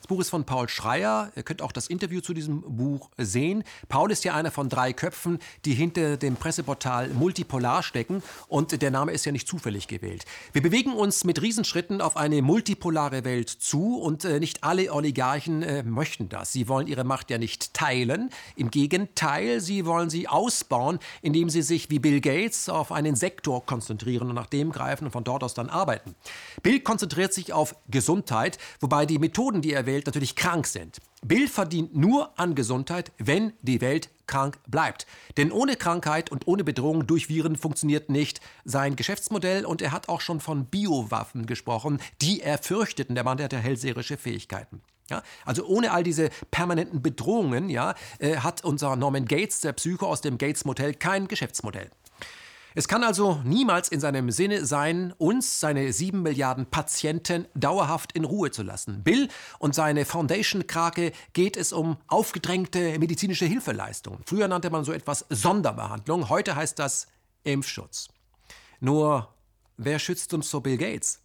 Das Buch ist von Paul Schreier. Ihr könnt auch das Interview zu diesem Buch sehen. Paul ist ja einer von drei Köpfen, die hinter dem Presseportal Multipolar stecken. Und der Name ist ja nicht zufällig gewählt. Wir bewegen uns mit Riesenschritten auf eine multipolare Welt zu. Und äh, nicht alle Oligarchen äh, möchten das. Sie wollen ihre Macht ja nicht teilen. Im Gegenteil, sie wollen sie ausbauen, indem sie sich wie Bill Gates auf einen Sektor konzentrieren und nach dem greifen und von dort aus dann arbeiten. Bill konzentriert sich auf Gesundheit, wobei die Methoden, die er Welt natürlich krank sind. Bill verdient nur an Gesundheit, wenn die Welt krank bleibt. Denn ohne Krankheit und ohne Bedrohung durch Viren funktioniert nicht sein Geschäftsmodell und er hat auch schon von Biowaffen gesprochen, die er fürchtet. Und der Mann der hat ja hellseherische Fähigkeiten. Ja, also ohne all diese permanenten Bedrohungen ja, äh, hat unser Norman Gates, der Psycho aus dem Gates Motel, kein Geschäftsmodell. Es kann also niemals in seinem Sinne sein, uns, seine sieben Milliarden Patienten, dauerhaft in Ruhe zu lassen. Bill und seine Foundation-Krake geht es um aufgedrängte medizinische Hilfeleistung. Früher nannte man so etwas Sonderbehandlung, heute heißt das Impfschutz. Nur, wer schützt uns vor Bill Gates?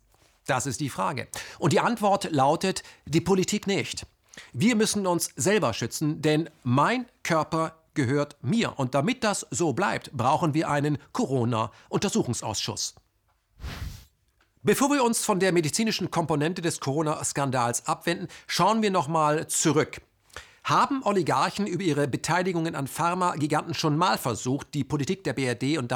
Das ist die Frage. Und die Antwort lautet, die Politik nicht. Wir müssen uns selber schützen, denn mein Körper gehört mir. Und damit das so bleibt, brauchen wir einen Corona-Untersuchungsausschuss. Bevor wir uns von der medizinischen Komponente des Corona-Skandals abwenden, schauen wir nochmal zurück. Haben Oligarchen über ihre Beteiligungen an Pharma-Giganten schon mal versucht, die Politik der BRD und